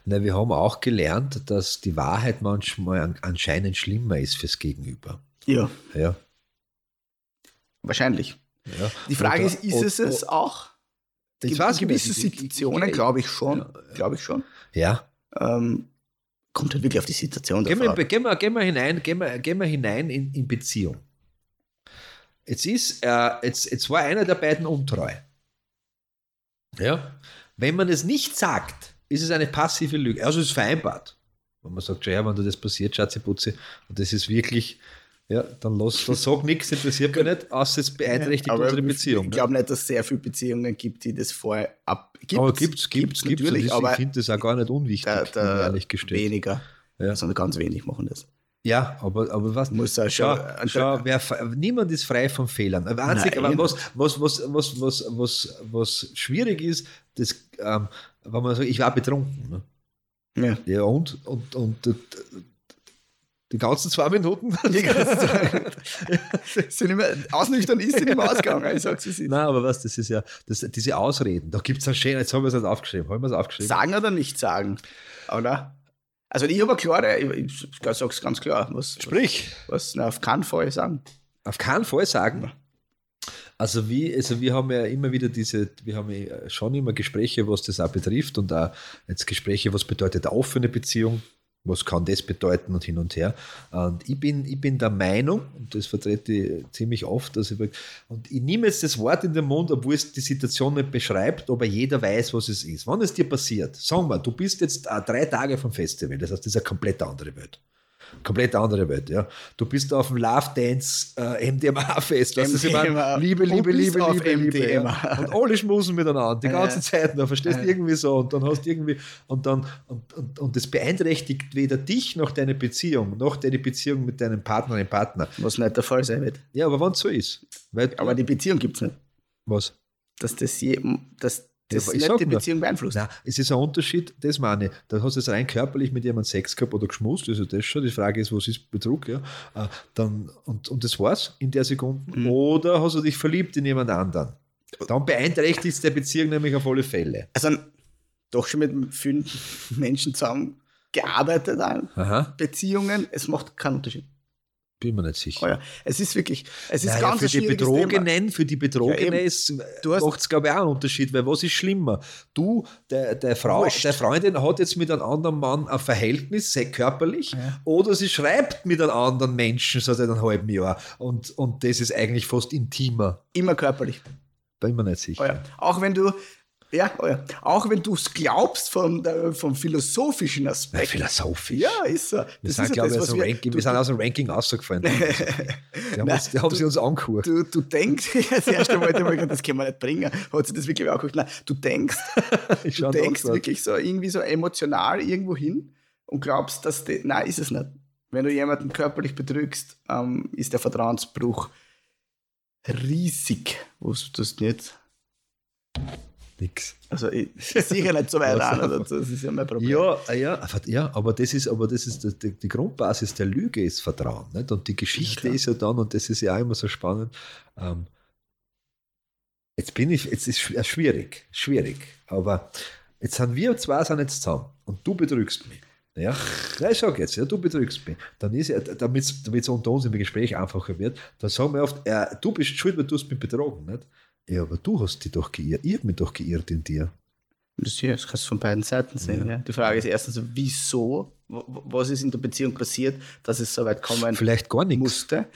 Na, wir haben auch gelernt, dass die Wahrheit manchmal anscheinend schlimmer ist fürs Gegenüber. Ja. Ja. Wahrscheinlich. Ja. Die Frage und, ist, ist es es auch? Das in gewisse Situationen, glaube ich schon. Glaube ich schon. Ja. Ähm, kommt halt wirklich auf die Situation gehen wir, gehen wir, gehen wir hinein, gehen wir, gehen wir hinein in, in Beziehung. Jetzt ist, äh, jetzt, jetzt war einer der beiden untreu. Ja. Wenn man es nicht sagt, ist es eine passive Lüge. Also es ist vereinbart. Wenn man sagt, ja, wenn da das passiert, Schatzi Putzi, und das ist wirklich, ja, dann lass, dann sag nichts, interessiert mich nicht, außer es beeinträchtigt aber unsere Beziehung. Ich glaube nicht, dass es sehr viele Beziehungen gibt, die das vorher ab. Gibt's, aber gibt es, gibt es, natürlich. Aber ich finde das auch gar nicht unwichtig, da, da ehrlich gestellt. Weniger, ja. sondern ganz wenig machen das. Ja, aber, aber was muss er schau, schau, wer, niemand ist frei von Fehlern. Einzig, aber was, was, was, was, was, was, was schwierig ist, das, ähm, wenn man sagt, ich war betrunken. Ne? Ja. ja, und, und, und, und die ganzen zwei Minuten. Die ganzen zwei Minuten. Ausnüchtern ist sie nicht mehr ausgegangen, ich sag's es ist. Nein, aber was, das ist ja, das, diese Ausreden, da gibt es ja schön, jetzt haben wir es nicht aufgeschrieben. Haben wir es aufgeschrieben? Sagen oder nicht sagen? Oder? Also ich habe klar, ich, ich sage es ganz klar. Was, Sprich. Was, was auf keinen Fall sagen. Auf keinen Fall sagen? Also, wie, also wir haben ja immer wieder diese, wir haben ja schon immer Gespräche, was das auch betrifft und auch jetzt Gespräche, was bedeutet offene Beziehung, was kann das bedeuten und hin und her. Und ich bin, ich bin der Meinung, und das vertrete ich ziemlich oft, dass ich, und ich nehme jetzt das Wort in den Mund, obwohl es die Situation nicht beschreibt, aber jeder weiß, was es ist. Wann es dir passiert, sagen wir, du bist jetzt drei Tage vom Festival, das heißt, das ist eine komplett andere Welt komplett andere Welt, ja. Du bist auf dem Love Dance äh, MDMA-Fest, weißt du, MDMA. Liebe, Liebe, Liebe, Liebe, Liebe. Ja. Und alle schmusen miteinander, die ganze Zeit, da verstehst du irgendwie so und dann hast du irgendwie, und dann, und, und, und das beeinträchtigt weder dich noch deine Beziehung, noch deine Beziehung mit deinem Partnerin, Partner. Was nicht der Fall sein wird. Ja, aber wenn es so ist. Weil, aber die Beziehung gibt es nicht. Was? Dass das je, dass das nicht die Beziehung beeinflusst. Nein, es ist ein Unterschied, das meine ich. Da hast du jetzt rein körperlich mit jemandem Sex gehabt oder geschmust, also das schon. Die Frage ist, was ist Betrug, ja? Äh, dann, und, und das war's in der Sekunde. Mhm. Oder hast du dich verliebt in jemand anderen? Dann beeinträchtigt es der Beziehung nämlich auf alle Fälle. Also doch schon mit vielen Menschen zusammen gearbeitet an Aha. Beziehungen. Es macht keinen Unterschied. Bin mir nicht sicher. Oh ja. Es ist wirklich, es ist naja, ganz für die Betrogenen, Für die Betrogenen ja, macht es, glaube ich, auch einen Unterschied, weil was ist schlimmer? Du, der, der Frau, Wurscht. der Freundin hat jetzt mit einem anderen Mann ein Verhältnis, sehr körperlich, ja. oder sie schreibt mit einem anderen Menschen seit einem halben Jahr und, und das ist eigentlich fast intimer. Immer körperlich. Bin mir nicht sicher. Oh ja. Auch wenn du ja, auch wenn du es glaubst vom, der, vom philosophischen Aspekt. Ja, philosophisch. Ja, ist er. Wir, sind, glaube ich, aus wir, Ranking, wir sind aus dem Ranking rausgefallen. [LAUGHS] die haben, Nein, uns, die haben du, sie uns angehört. Du, du denkst, [LAUGHS] das erste Mal, das können wir nicht bringen, hat sie das wirklich auch Nein, du denkst, [LAUGHS] du denkst wirklich so irgendwie so emotional irgendwo hin und glaubst, dass die, nein, ist es nicht. Wenn du jemanden körperlich betrügst, ähm, ist der Vertrauensbruch riesig. Wusstest du das nicht? Nix. Also ich, sicher nicht so weit [LAUGHS] an, also, das ist ja mein Problem. Ja, ja, ja aber das ist, aber das ist die, die Grundbasis der Lüge ist Vertrauen. Nicht? Und die Geschichte ja, ist ja dann, und das ist ja auch immer so spannend, ähm, jetzt bin ich, jetzt ist es schwierig, schwierig, aber jetzt sind wir zwei sind jetzt zusammen und du betrügst mich. Ja, ja ich sage jetzt, ja, du betrügst mich. Dann ist ja, damit es unter uns im Gespräch einfacher wird, dann sagen wir oft, äh, du bist schuld, weil du hast mich betrogen. Nicht? Ja, aber du hast dich doch geirrt. Ich habe mich doch geirrt in dir. Das, ja, das kannst du von beiden Seiten sehen. Ja. Ja. Die Frage ist erstens, wieso? Was ist in der Beziehung passiert, dass es so weit kommen Vielleicht gar nichts. musste?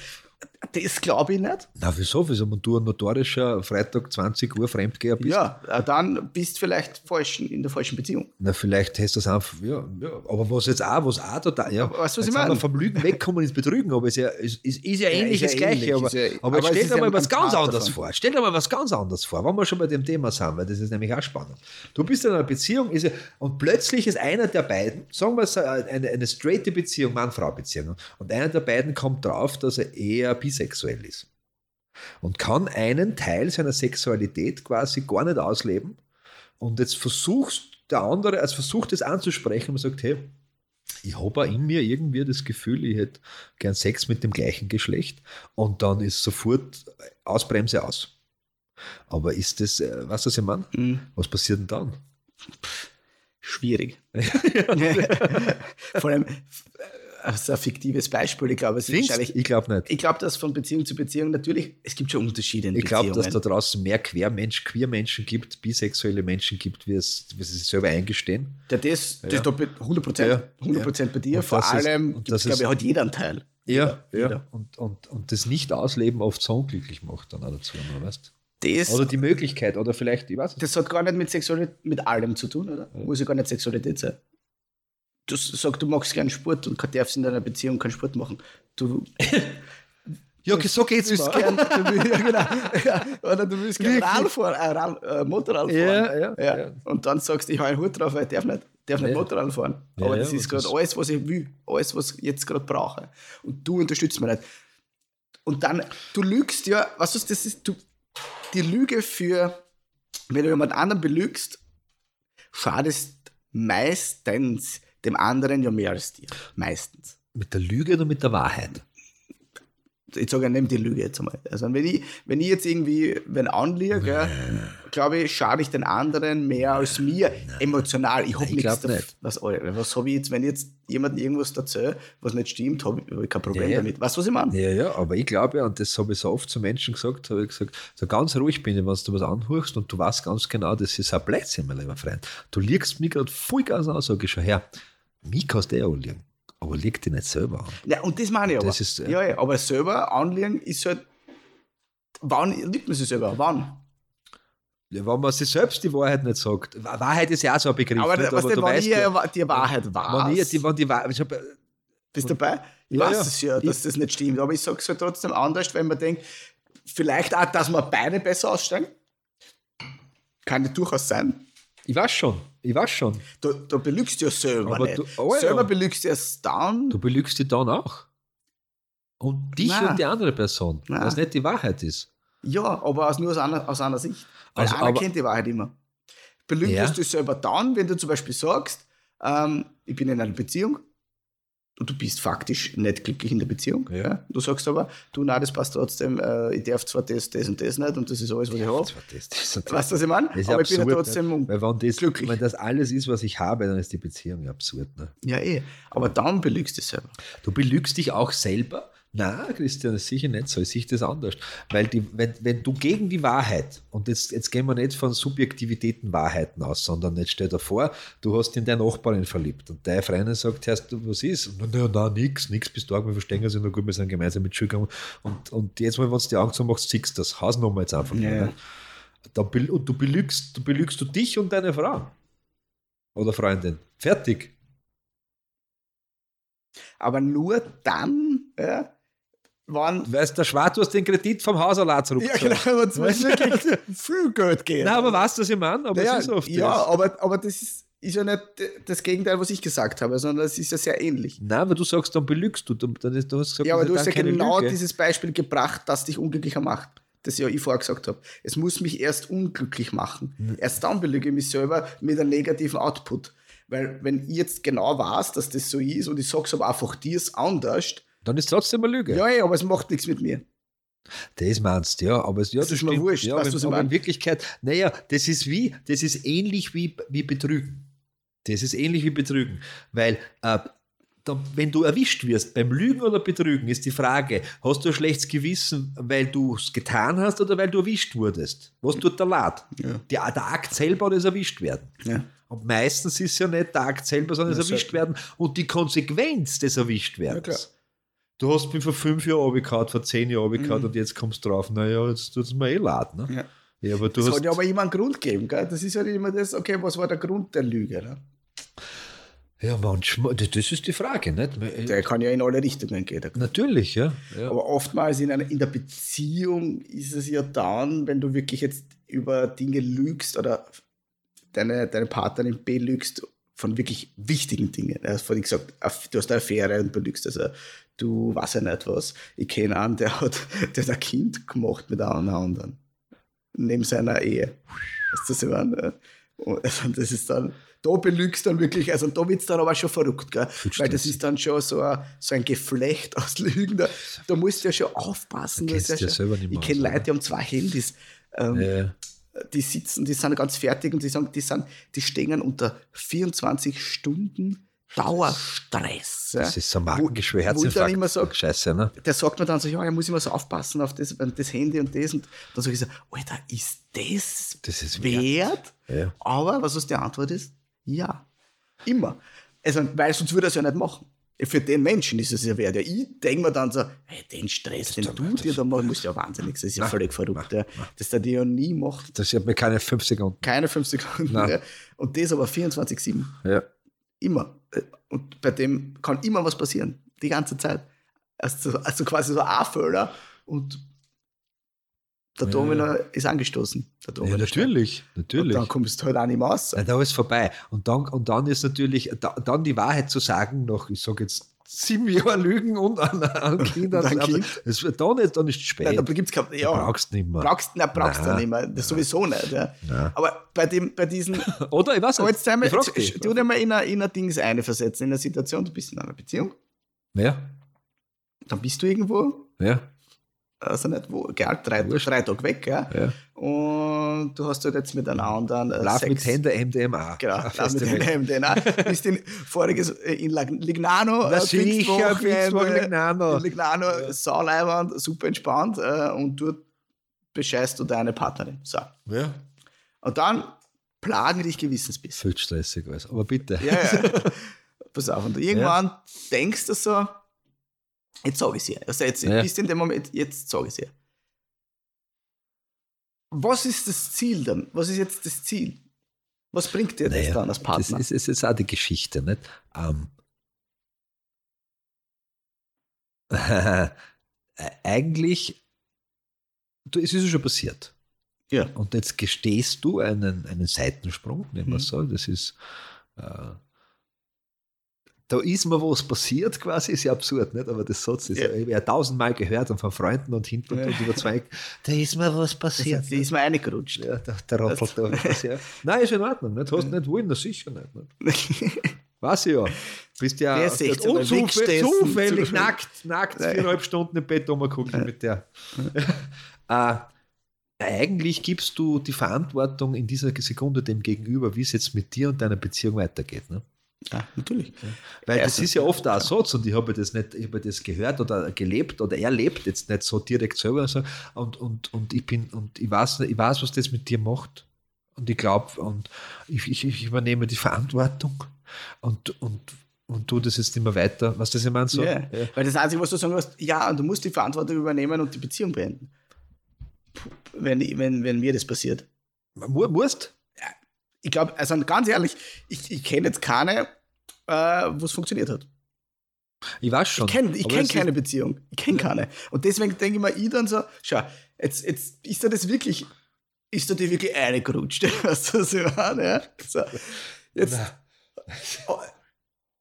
Das glaube ich nicht. Na, wieso? Wieso? Wenn du ein notorischer Freitag 20 Uhr Fremdgeher bist? Ja, äh, dann bist du vielleicht falsch, in der falschen Beziehung. Na, vielleicht hast du das einfach, ja, ja. Aber was jetzt auch, was auch total, ja. weißt du, was ich meine? vom Lügen wegkommen ins Betrügen, aber es ist ja, ist, ist ja ähnlich ja, ist ja das Gleiche. aber, ja, aber, aber stell dir mal was ganz anderes davon. vor. Stell dir mal was ganz anderes vor, wenn wir schon bei dem Thema sind, weil das ist nämlich auch spannend. Du bist in einer Beziehung ist ja, und plötzlich ist einer der beiden, sagen wir es, eine, eine straighte Beziehung, Mann-Frau-Beziehung, und einer der beiden kommt drauf, dass er eher bisexuell ist und kann einen Teil seiner Sexualität quasi gar nicht ausleben. Und jetzt versuchst der andere, also versucht es anzusprechen und sagt, hey, ich habe in mir irgendwie das Gefühl, ich hätte gern Sex mit dem gleichen Geschlecht und dann ist sofort Ausbremse aus. Aber ist das, äh, was das ich meine? Mhm. Was passiert denn dann? Schwierig. [LAUGHS] [LAUGHS] Vor allem, also ein fiktives Beispiel. Ich glaube, es ist wahrscheinlich. Ich glaube nicht. Ich glaube, dass von Beziehung zu Beziehung natürlich, es gibt schon Unterschiede in Ich glaube, dass da draußen mehr Queermenschen, Queer-Menschen gibt, bisexuelle Menschen gibt, wie es, wie sie sich selber eingestehen. Ja, das, das ja. ist 100 Prozent, ja. 100 ja. bei dir. Vor allem, ist, glaube ich, hat jeder einen Teil. Ja, jeder. ja. Und, und, und das Nicht-Ausleben oft so unglücklich macht dann auch dazu, weißt das, oder die Möglichkeit, oder vielleicht, ich weiß nicht. Das hat gar nicht mit Sexualität, mit allem zu tun, oder? Muss ja gar nicht Sexualität sein du sagst, du magst gern Sport und darfst in deiner Beziehung keinen Sport machen. Du. [LAUGHS] Ja, so geht's du gern, du willst, ja, genau, [LAUGHS] ja, oder du willst gerne Radfahren, äh, Rad, äh, Motorrad fahren. Ja, ja, ja, ja. Und dann sagst du, ich habe einen Hut drauf, weil ich darf nicht, darf nicht Motorrad fahren. Aber das ist gerade alles, was ich will, alles, was ich jetzt gerade brauche. Und du unterstützt mich nicht. Und dann, du lügst ja, was ist das? Ist, du, die Lüge für, wenn du jemand anderen belügst, schadest meistens dem anderen ja mehr als dir. Meistens. Mit der Lüge oder mit der Wahrheit? Ich sage, nimm die Lüge jetzt einmal. Also wenn ich, wenn ich jetzt irgendwie, wenn anliege, glaube ich, schade ich den anderen mehr als mir Nein. emotional. Ich habe nichts nicht. Was, was habe ich jetzt, wenn ich jetzt jemandem irgendwas erzähle, was nicht stimmt, habe ich kein Problem ja, damit. Weißt du, was ich meine? Ja, ja, aber ich glaube ja, und das habe ich so oft zu Menschen gesagt, habe ich gesagt, so ganz ruhig bin ich, wenn du was anhörst und du weißt ganz genau, das ist ein Blödsinn, mein lieber Freund. Du liegst mir gerade voll ganz an, sage ich schon, her, mich kannst du eh anliegen. Aber leg dich nicht selber an. Ja, und das meine ich aber. Das ist, ja. ja, ja, aber selber anlegen ist halt. Wann liegt man sich selber? Wann? Ja, wenn man sich selbst die Wahrheit nicht sagt. Wahrheit ist ja auch so ein Begriff. Aber, nicht, was aber du weißt ja, die Wahrheit war. Wenn ich, die, wenn die Wahrheit, ich hab, Bist du dabei? Ich ja, weiß ja. es ja, dass ich, das nicht stimmt. Aber ich sage es halt trotzdem anders, wenn man denkt, vielleicht auch, dass wir beide besser aussteigen. Kann ja durchaus sein. Ich weiß schon, ich weiß schon. Du, du belügst ja selber Aber nicht. Du, oh selber ja. belügst du erst dann. Du belügst dich dann auch. Und dich Nein. und die andere Person, Nein. was nicht die Wahrheit ist. Ja, aber aus, nur aus einer, aus einer Sicht. Weil also, einer kennt die Wahrheit immer. belügst ja. du dich selber dann, wenn du zum Beispiel sagst, ähm, ich bin in einer Beziehung und du bist faktisch nicht glücklich in der Beziehung. Ja. ja. Du sagst aber, du, nein, das passt trotzdem, äh, ich darf zwar das, das und das nicht und das ist alles, was ich habe. Weißt du, was ich meine? aber absurd, ich bin ja trotzdem ne? Weil wenn das, glücklich. Wenn das alles ist, was ich habe, dann ist die Beziehung absurd. Ne? Ja, eh. Aber dann belügst du dich selber. Du belügst dich auch selber na, Christian, das ist sicher nicht so. Ich sehe das anders. Weil die, wenn, wenn du gegen die Wahrheit, und jetzt, jetzt gehen wir nicht von Subjektivitäten Wahrheiten aus, sondern jetzt stell dir vor, du hast in deine Nachbarin verliebt und deine Freundin sagt, heißt du, was ist? Und na, na, nix, nix, bis da, wir verstehen uns ja noch gut, wir sind gemeinsam mit Schülern. Und, und jetzt mal, wenn du die Augen zu machst, siehst du das. Hausnummer jetzt einfach. Ja. Ne? Da, und du belügst, du belügst du dich und deine Frau. Oder Freundin. Fertig. Aber nur dann, ja, waren. Weißt der Schwarz, du hast den Kredit vom Hausalat zurückgezahlt. Ja, genau, es muss wirklich viel Geld gehen. Nein, aber weißt du, was ich meine? Aber ja, ist oft ja das. aber, aber das ist, ist ja nicht das Gegenteil, was ich gesagt habe, sondern es ist ja sehr ähnlich. Nein, aber du sagst, dann belügst du. Dann, dann, du hast gesagt, ja, aber du hast ja genau Lüge. dieses Beispiel gebracht, das dich unglücklicher macht. Das ja ich vorher gesagt habe. Es muss mich erst unglücklich machen. Hm. Erst dann belüge ich mich selber mit einem negativen Output. Weil, wenn ich jetzt genau weiß, dass das so ist und ich sage es aber einfach dir ist anders, dann ist es trotzdem eine Lüge. Ja, ja, aber es macht nichts mit mir. Das meinst du, ja, aber es ja, das, das ist mir wurscht, ja, weißt, aber in Wirklichkeit, naja, das ist wie, das ist ähnlich wie, wie Betrügen. Das ist ähnlich wie Betrügen, weil äh, da, wenn du erwischt wirst beim Lügen oder Betrügen, ist die Frage, hast du ein schlechtes Gewissen, weil du es getan hast oder weil du erwischt wurdest? Was tut der Lad? Ja. Der, der Akt selber oder das erwischt werden? Ja. Und meistens ist es ja nicht der Akt selber, sondern das erwischt werden und die Konsequenz des Erwischtwerdens. Ja, du hast mich vor fünf Jahren abgekaut, vor zehn Jahren abgekaut mhm. und jetzt kommst du drauf, naja, jetzt tut es mir eh leid. Ne? Ja. Ja, aber du das hast ja aber immer einen Grund geben. Gell? Das ist ja halt immer das, okay, was war der Grund der Lüge? Ne? Ja, manchmal, das ist die Frage. Nicht? Der kann ja in alle Richtungen gehen. Natürlich, ja. ja. Aber oftmals in, einer, in der Beziehung ist es ja dann, wenn du wirklich jetzt über Dinge lügst oder deine, deine Partnerin belügst von wirklich wichtigen Dingen. Hat vorhin gesagt, du hast eine Affäre und belügst also du weiß ja nicht was. Ich kenne einen, der hat, [LAUGHS] der hat ein Kind gemacht mit einer anderen. Neben seiner Ehe. Weißt du, was ich meine? Also [LAUGHS] das ist dann, da belügst dann wirklich, also da wird es dann aber schon verrückt, gell? Weil das ist dann schon so ein, so ein Geflecht aus Lügen. Da, da musst du ja schon aufpassen. Da ja schon, ich kenne Leute, die haben zwei Handys. Ähm, ja. Die sitzen, die sind ganz fertig und die sagen, die, sind, die stehen unter 24 Stunden Dauerstress. Das ist so ein Markengeschwür, Herzinfarkt. Immer sagt, Scheiße, ne? Der sagt mir dann so, ja, er muss immer so aufpassen auf das, das Handy und das. Und dann sage ich so, Alter, ist das, das ist wert? wert? Ja. Aber, was ist die Antwort ist? Ja. Immer. Also, weil sonst würde er es ja nicht machen. Für den Menschen ist es ja wert. Ja, ich denke mir dann so, hey, den Stress, den du dir da machen musst, ja wahnsinnig. Das ist ja völlig verrückt. Ja. Dass der dir ja nie macht. Das hat mir keine fünf Sekunden. Keine fünf Sekunden. Ja. Und das aber 24-7. Ja. Immer. Und bei dem kann immer was passieren. Die ganze Zeit. Also, also quasi so A-Föller und der Domino ja. ist angestoßen. ja, natürlich, natürlich. Und dann kommst du halt auch nicht mehr raus. Ja, da ist vorbei. Und dann, und dann ist natürlich, da, dann die Wahrheit zu sagen, noch, ich sage jetzt sieben Jahre Lügen und an, an [LAUGHS] Kindern. Dann kind. Es wird dann nicht, dann ist es spät. Nein, da gibt's kein, ja, brauchst nicht mehr. Brauchst, nein, brauchst nein, du nicht mehr. Das sowieso nicht. Ja. Aber bei, dem, bei diesen. [LAUGHS] Oder ich weiß nicht. Jetzt einmal, ich du dir mal in eine, in eine Dings eine versetzen, in einer Situation, du bist in einer Beziehung. Ja. Dann bist du irgendwo. Ja also nicht wo, gell, drei, drei Tage weg, ja? ja. Und du hast halt jetzt mit einer anderen. Äh, Lauf mit Händen MDMA. Genau, Lauf mit Händen MDMA. Bist in voriges äh, in Lignano. Na äh, sicher, Lignano. In Lignano, ja. sauleiwand, super entspannt äh, und dort bescheißt du deine Partnerin. So. Ja. Und dann plagen dich Gewissensbiss. Viel stressig alles, aber bitte. Ja, ja. [LAUGHS] Pass auf, und irgendwann ja. denkst du so, Jetzt sage ich es ihr. Also jetzt ja. bist in dem Moment, jetzt sage ich es ihr. Was ist das Ziel dann? Was ist jetzt das Ziel? Was bringt dir naja, das dann als Partner? Das ist, ist auch die Geschichte, nicht? Ähm, [LAUGHS] eigentlich, du, es ist ja schon passiert. Ja. Und jetzt gestehst du einen, einen Seitensprung, nehmen wir mhm. so. Das ist, äh, da ist mir was passiert quasi, ist ja absurd, nicht? Aber das Satz ist, ja. ich habe ja tausendmal gehört und von Freunden und hinten ja. und über zwei, [LAUGHS] da ist mir was passiert. Da ist mir reingerutscht. Ja, der, der rattelt da was, ja. [LAUGHS] Nein, ist in Ordnung, nicht? Hast du nicht wollen, das sicher nicht. nicht? Weiß ich ja. Bist ja unzufällig, zufällig nackt, nackt viereinhalb Stunden im Bett rumgucken mit der. äh, [LAUGHS] eigentlich gibst du die Verantwortung in dieser Sekunde dem Gegenüber, wie es jetzt mit dir und deiner Beziehung weitergeht. Ne? Ja, natürlich. Weil das ist ja oft auch so, und ich habe das nicht, ich habe das gehört oder gelebt oder erlebt, jetzt nicht so direkt selber. So, und, und, und ich bin, und ich weiß, ich weiß, was das mit dir macht. Und ich glaube, und ich, ich, ich, übernehme die Verantwortung und, und, und tu das jetzt immer weiter. Was das ich meine? So? Yeah. Ja. Weil das Einzige, was du sagen musst, ja, und du musst die Verantwortung übernehmen und die Beziehung beenden. Wenn, wenn, wenn mir das passiert. Musst? Ich glaube, also ganz ehrlich, ich, ich kenne jetzt keine, äh, wo es funktioniert hat. Ich weiß schon. Ich kenne kenn keine Beziehung. Ich kenne keine. Und deswegen denke ich mir, ich dann so, schau, jetzt, jetzt ist da das wirklich, ist da die wirklich reingerutscht. [LAUGHS] Weißt du, was ich meine? Ja? So, jetzt, oh,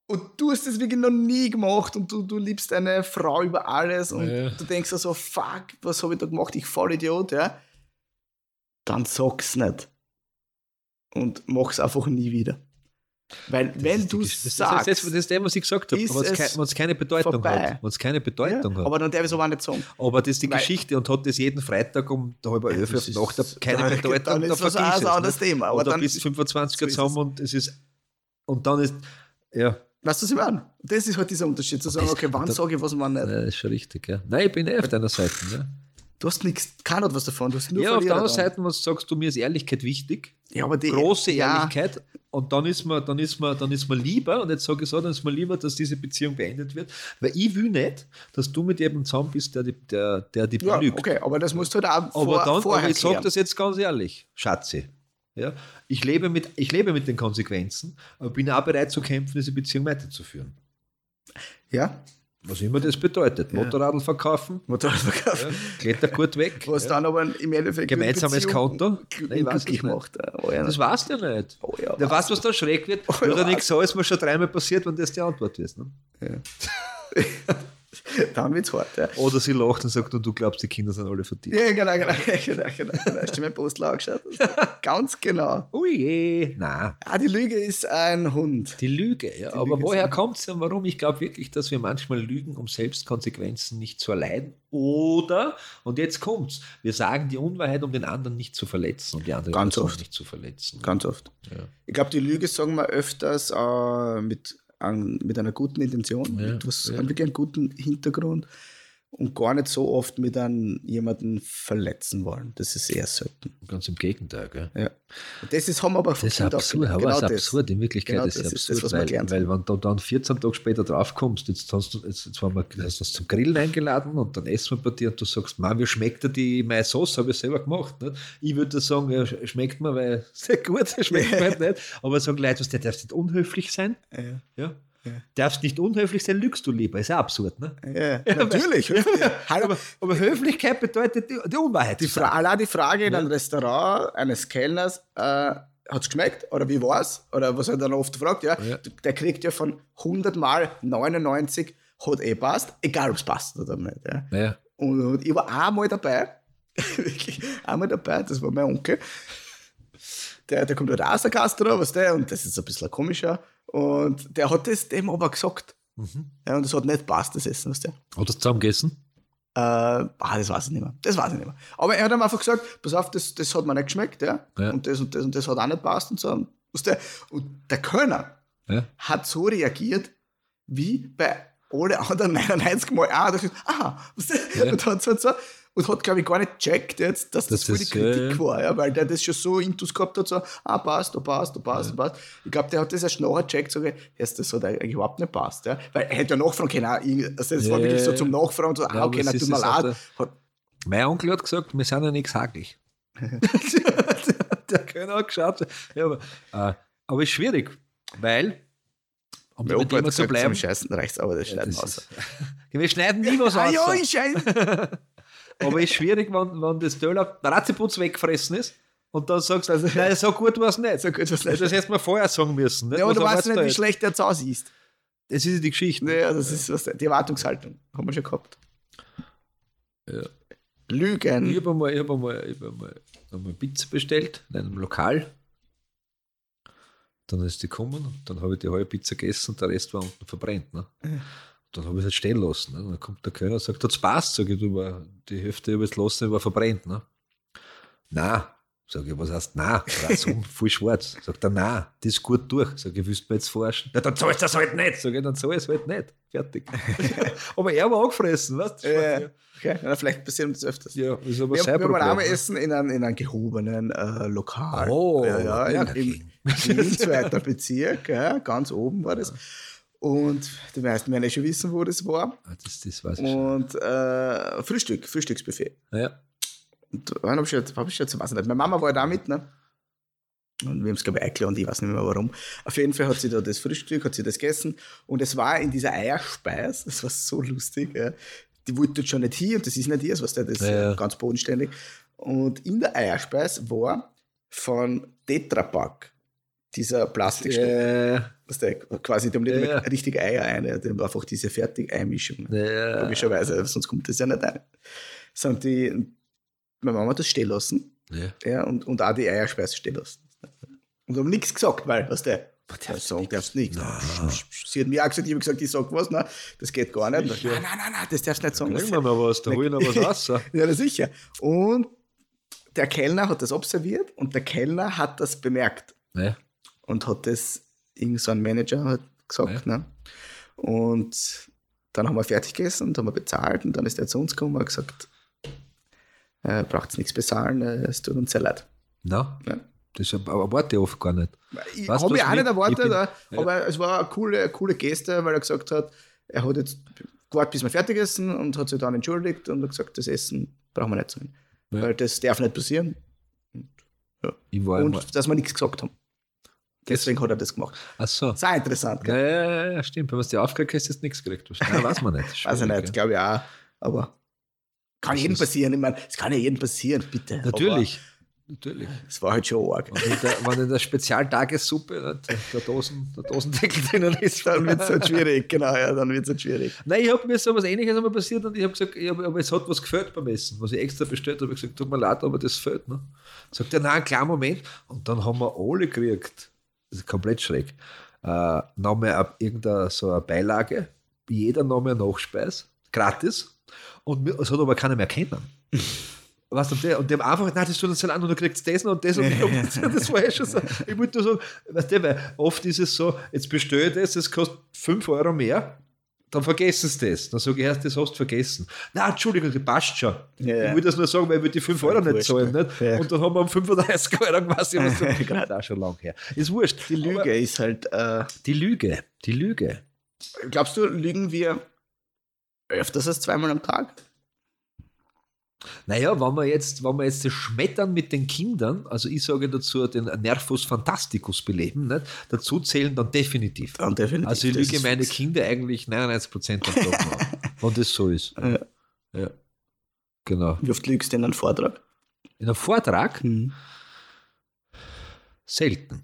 und du hast das wirklich noch nie gemacht und du, du liebst deine Frau über alles und ja. du denkst so, also, fuck, was habe ich da gemacht? Ich voll Idiot, ja. Dann sag's nicht und mach es einfach nie wieder. Weil das wenn du das, sagst, das, das, ist das, was ich gesagt habe, wenn es keine Bedeutung vorbei. hat. Wenn es keine Bedeutung ja, hat. Aber dann darf ich es aber nicht sagen. Aber das ist die Weil, Geschichte und hat das jeden Freitag um halb elf auf Nacht keine [LAUGHS] dann, Bedeutung. Dann ist das ein anderes Thema. Aber dann bist 25 so zusammen und es ist und dann ist ja. Weißt du, was ich meine? Das ist halt dieser Unterschied, zu sagen, okay, wann sage ich was, wann nicht. Ja, das ist schon richtig, ja. Nein, ich bin eh auf deiner Seite. Ja. Du hast nichts, keiner hat was davon. Du hast nur ja, auf der anderen Seite, was sagst du, mir ist Ehrlichkeit wichtig. Ja, aber die große Ehrlichkeit. Ja. Und dann ist mir, dann ist mir, dann ist mir lieber, und jetzt sage ich so, dann ist mir lieber, dass diese Beziehung beendet wird, weil ich will nicht, dass du mit jemandem zusammen bist, der, der, der die ja, belügt. Okay, aber das musst du halt auch vor, aber dann, vorher aber ich sage das jetzt ganz ehrlich, Schatzi. Ja, ich, lebe mit, ich lebe mit den Konsequenzen, aber bin auch bereit zu kämpfen, diese Beziehung weiterzuführen. Ja, was immer das bedeutet. Ja. Motorradl verkaufen. Motorradl verkaufen. Ja. Klettergurt weg. Was dann aber im Endeffekt. Gemeinsames Konto. Nein, glücklich macht. Oh, ja. Das weißt du ja nicht. Oh, ja, der weiß, was da schräg wird. Oh, ja, Oder nichts so, ist mir schon dreimal passiert, wenn das die Antwort ist. Ne? Ja. [LAUGHS] [LAUGHS] Dann wird es hart. Ja. Oder sie lacht und sagt, und du glaubst, die Kinder sind alle verdient. Ja, genau, genau. [LAUGHS] genau, genau, genau. Hast du mein Postel angeschaut? [LAUGHS] Ganz genau. Ui je, nein. Ah, die Lüge ist ein Hund. Die Lüge, ja. Die aber Lüge woher kommt es denn? Warum? Ich glaube wirklich, dass wir manchmal lügen, um selbst Konsequenzen nicht zu erleiden. Oder, und jetzt kommt's, wir sagen die Unwahrheit, um den anderen nicht zu verletzen, um die andere Ganz Person oft. nicht zu verletzen. Ganz oft. Ja. Ich glaube, die Lüge sagen wir öfters äh, mit an, mit einer guten Intention, ja, mit was, ja. wirklich einen guten Hintergrund und gar nicht so oft mit einem jemanden verletzen wollen. Das ist eher selten. Ganz im Gegenteil, gell? Ja. Und das ist, haben wir aber Das ist absurd, aber genau ist absurd. In Wirklichkeit genau ist es absurd, das, weil, weil wenn du dann 14 Tage später drauf kommst, jetzt hast du jetzt, jetzt haben wir, hast du zum Grillen eingeladen und dann essen wir bei dir und du sagst, man, wie schmeckt dir die meine Sauce? Habe ich selber gemacht. Nicht? Ich würde sagen, ja, schmeckt mir, weil [LAUGHS] sehr gut, schmeckt mir halt nicht. Aber sagen Leute, der darf nicht unhöflich sein. Ja. ja? Ja. Darfst nicht unhöflich sein, lügst du lieber. Ist ja absurd, ne? Ja, [LAUGHS] ja natürlich. Ja, [LAUGHS] aber, aber, Höflichkeit bedeutet die, die Unwahrheit. Die Fra allein die Frage in einem Restaurant eines Kellners, äh, hat es geschmeckt oder wie war es? Oder was er dann oft fragt, ja, der kriegt ja von 100 Mal 99, hat eh passt, egal ob es passt oder nicht. Ja. Und, und, ich war einmal dabei, [LAUGHS] wirklich einmal dabei, das war mein Onkel. Der, der kommt halt aus der Gastro, was der, und das ist ein bisschen komischer. Und der hat das dem aber gesagt. Mhm. Ja, und das hat nicht passt, das Essen, weißt du. Hat er zusammen gegessen? Äh, ah, das weiß ich nicht mehr. Das weiß ich nicht mehr. Aber er hat ihm einfach gesagt, pass auf, das, das hat mir nicht geschmeckt, ja? ja. Und das und das und das hat auch nicht passt und so. Weißt du? Und der Kölner ja. hat so reagiert, wie bei alle anderen [LAUGHS] 99 Mal auch. Aha, weißt du? Ja. Und hat so, so und hat, glaube ich, gar nicht checkt jetzt, dass das, das voll die Kritik ja, war, ja, weil der das schon so intus gehabt hat, so, ah, passt, du passt, du passt, ja. passt. Ich glaube, der hat das erst nachher checkt, so, dass das hat eigentlich überhaupt nicht passt, ja. Weil er hätte ja nachfragen können, also das war wirklich so zum Nachfragen, so, ah, okay, na, tut mir leid. Mein Onkel hat gesagt, wir sind ja nicht saglich. [LAUGHS] der Kölner hat geschaut. Ja, aber, äh, aber ist schwierig, weil um bei immer zu bleiben. Scheißen reicht's, aber das schneiden ja, aus. [LAUGHS] wir schneiden nie was [LAUGHS] aus. Ah, ja, ich. Aber es ist schwierig, wenn, wenn das Teil der Ratzeputz weggefressen ist. Und dann sagst du, also, nein, so gut war es nicht. So gut war's nicht. Das hättest du mir vorher sagen müssen. Nicht? Ja, aber du weißt nicht, wie schlecht der jetzt aussieht. Das ist die Geschichte. Ja, das ist was, die Erwartungshaltung. Haben wir schon gehabt. Ja. Lügen. Ich habe einmal, hab einmal, hab einmal, einmal Pizza bestellt in einem Lokal. Dann ist die gekommen, dann habe ich die halbe Pizza gegessen und der Rest war unten verbrennt. Ne? Dann habe ich es halt stehen lassen. Ne? Dann kommt der Kellner und sagt, das passt, sage ich, du war, die Hälfte habe ich lassen, war verbrennt. Ne? Nein, Sag ich, was heißt nein? So [LAUGHS] voll schwarz. Sagt er, nein, das ist gut durch. Sag ich, willst du mir jetzt forschen? Ja, dann zahlst du das halt nicht. Sag ich, dann zahl ich es halt nicht. Fertig. [LAUGHS] aber er war angefressen, weißt du? Ja, okay. ja, vielleicht passiert das öfters. Ja, ist aber wir, sein wir waren einmal essen in einem, in einem gehobenen äh, Lokal. Oh, ja, ja, ja im, im, im zweiten Bezirk, ja, ganz oben war das. Und die meisten werden ja schon wissen, wo das war. Ah, das, das weiß ich Und äh, Frühstück, Frühstücksbuffet. Ja. Und dann habe ich, jetzt, hab ich jetzt, weiß nicht, meine Mama war da mit, ne? Und wir haben es, glaube ich, eingeladen, ich weiß nicht mehr warum. Auf jeden Fall hat sie da das Frühstück, hat sie das gegessen. Und es war in dieser Eierspeis, das war so lustig. Ja. Die wollte dort schon nicht hier und das ist nicht ihr, was der, das ja, ja. ganz bodenständig. Und in der Eierspeis war von Tetrapack dieser Plastikstoff. Ja. Was der, quasi, die haben nicht ja. richtig Eier ein, die haben einfach diese Fertig-Eimischung. Ja. Logischerweise, sonst kommt das ja nicht ein. Sondern die, meine Mama hat das stehen lassen. Ja. ja und, und auch die Eierspeise stehen lassen. Und haben nichts gesagt, weil, was der, der sagen darfst nichts. Sie hat mir auch gesagt, ich habe gesagt, ich sag was, nein, das geht gar nicht. Sicher. Nein, nein, nein, nein, das darfst du nicht sagen. Da wir mal was, da holen wir was [LAUGHS] raus. ja, sicher. Und der Kellner hat das observiert und der Kellner hat das bemerkt. Ja. Und hat das irgendein so Manager hat gesagt. Ja. Ne? Und dann haben wir fertig gegessen und haben wir bezahlt und dann ist er zu uns gekommen und hat gesagt, äh, braucht es nichts bezahlen, äh, es tut uns sehr leid. No. Ja. Das erwarte ich oft gar nicht. Ich habe ich auch nicht erwartet, bin, aber ja. es war eine coole, coole Geste, weil er gesagt hat, er hat jetzt gewartet, bis wir fertig essen und hat sich dann entschuldigt und hat gesagt, das Essen brauchen wir nicht sein. Ja. Weil das darf nicht passieren. Und, ja. und dass wir nichts gesagt haben. Deswegen hat er das gemacht. Ach so. Sehr interessant. Ja, ja, ja, stimmt. Wenn man es dir aufgekriegt hast, hast du nichts gekriegt. Ja, weiß man nicht. [LAUGHS] weiß ich nicht, glaube ich auch. Aber kann jedem passieren. Ich meine, es kann ja jedem passieren, bitte. Natürlich. Natürlich. Es war halt schon arg. Und in der, wenn in der Spezialtagessuppe der, Dosen, der Dosendeckel [LAUGHS] drinnen ist, dann wird es halt schwierig. Genau, ja, dann wird es halt schwierig. Nein, ich habe mir so was Ähnliches einmal passiert und ich habe gesagt, ich hab, aber es hat was gefällt beim Essen, was ich extra bestellt habe. Ich gesagt, tut mir leid, aber das fehlt. Ne? Sagt er, nein, klar, Moment. Und dann haben wir alle gekriegt, das ist komplett schräg, äh, nochmal irgendeine so eine Beilage, jeder nochmal Nachspeis, gratis. Und es hat aber keiner mehr kennen. Was [LAUGHS] und der, und dem einfach, nein, das tut uns an und du kriegst das noch und das und [LAUGHS] das war ja schon so. Ich wollte nur sagen, weißt du, weil oft ist es so, jetzt bestelle ich das, das kostet 5 Euro mehr, dann vergessen sie das. Dann sage ich erst, das hast du vergessen. Nein, Entschuldigung, das passt schon. Ja, ich will das nur sagen, weil wir die 5 Euro nicht zahlen. Nicht? Ja. Und dann haben wir um 35 Euro quasi was so, [LAUGHS] das auch schon lang her. Ist wurscht. Die Lüge Aber ist halt. Äh, die Lüge, die Lüge. Glaubst du, lügen wir öfters als zweimal am Tag? Naja, wenn wir jetzt, wenn wir jetzt das Schmettern mit den Kindern, also ich sage dazu den Nervus Fantasticus beleben, nicht? dazu zählen dann definitiv. Dann definitiv. Also ich lüge meine Kinder eigentlich 99 Prozent am Tag [LAUGHS] wenn das so ist. Ja. ja. Genau. Wie oft lügst du in einem Vortrag? In einem Vortrag? Mhm. Selten.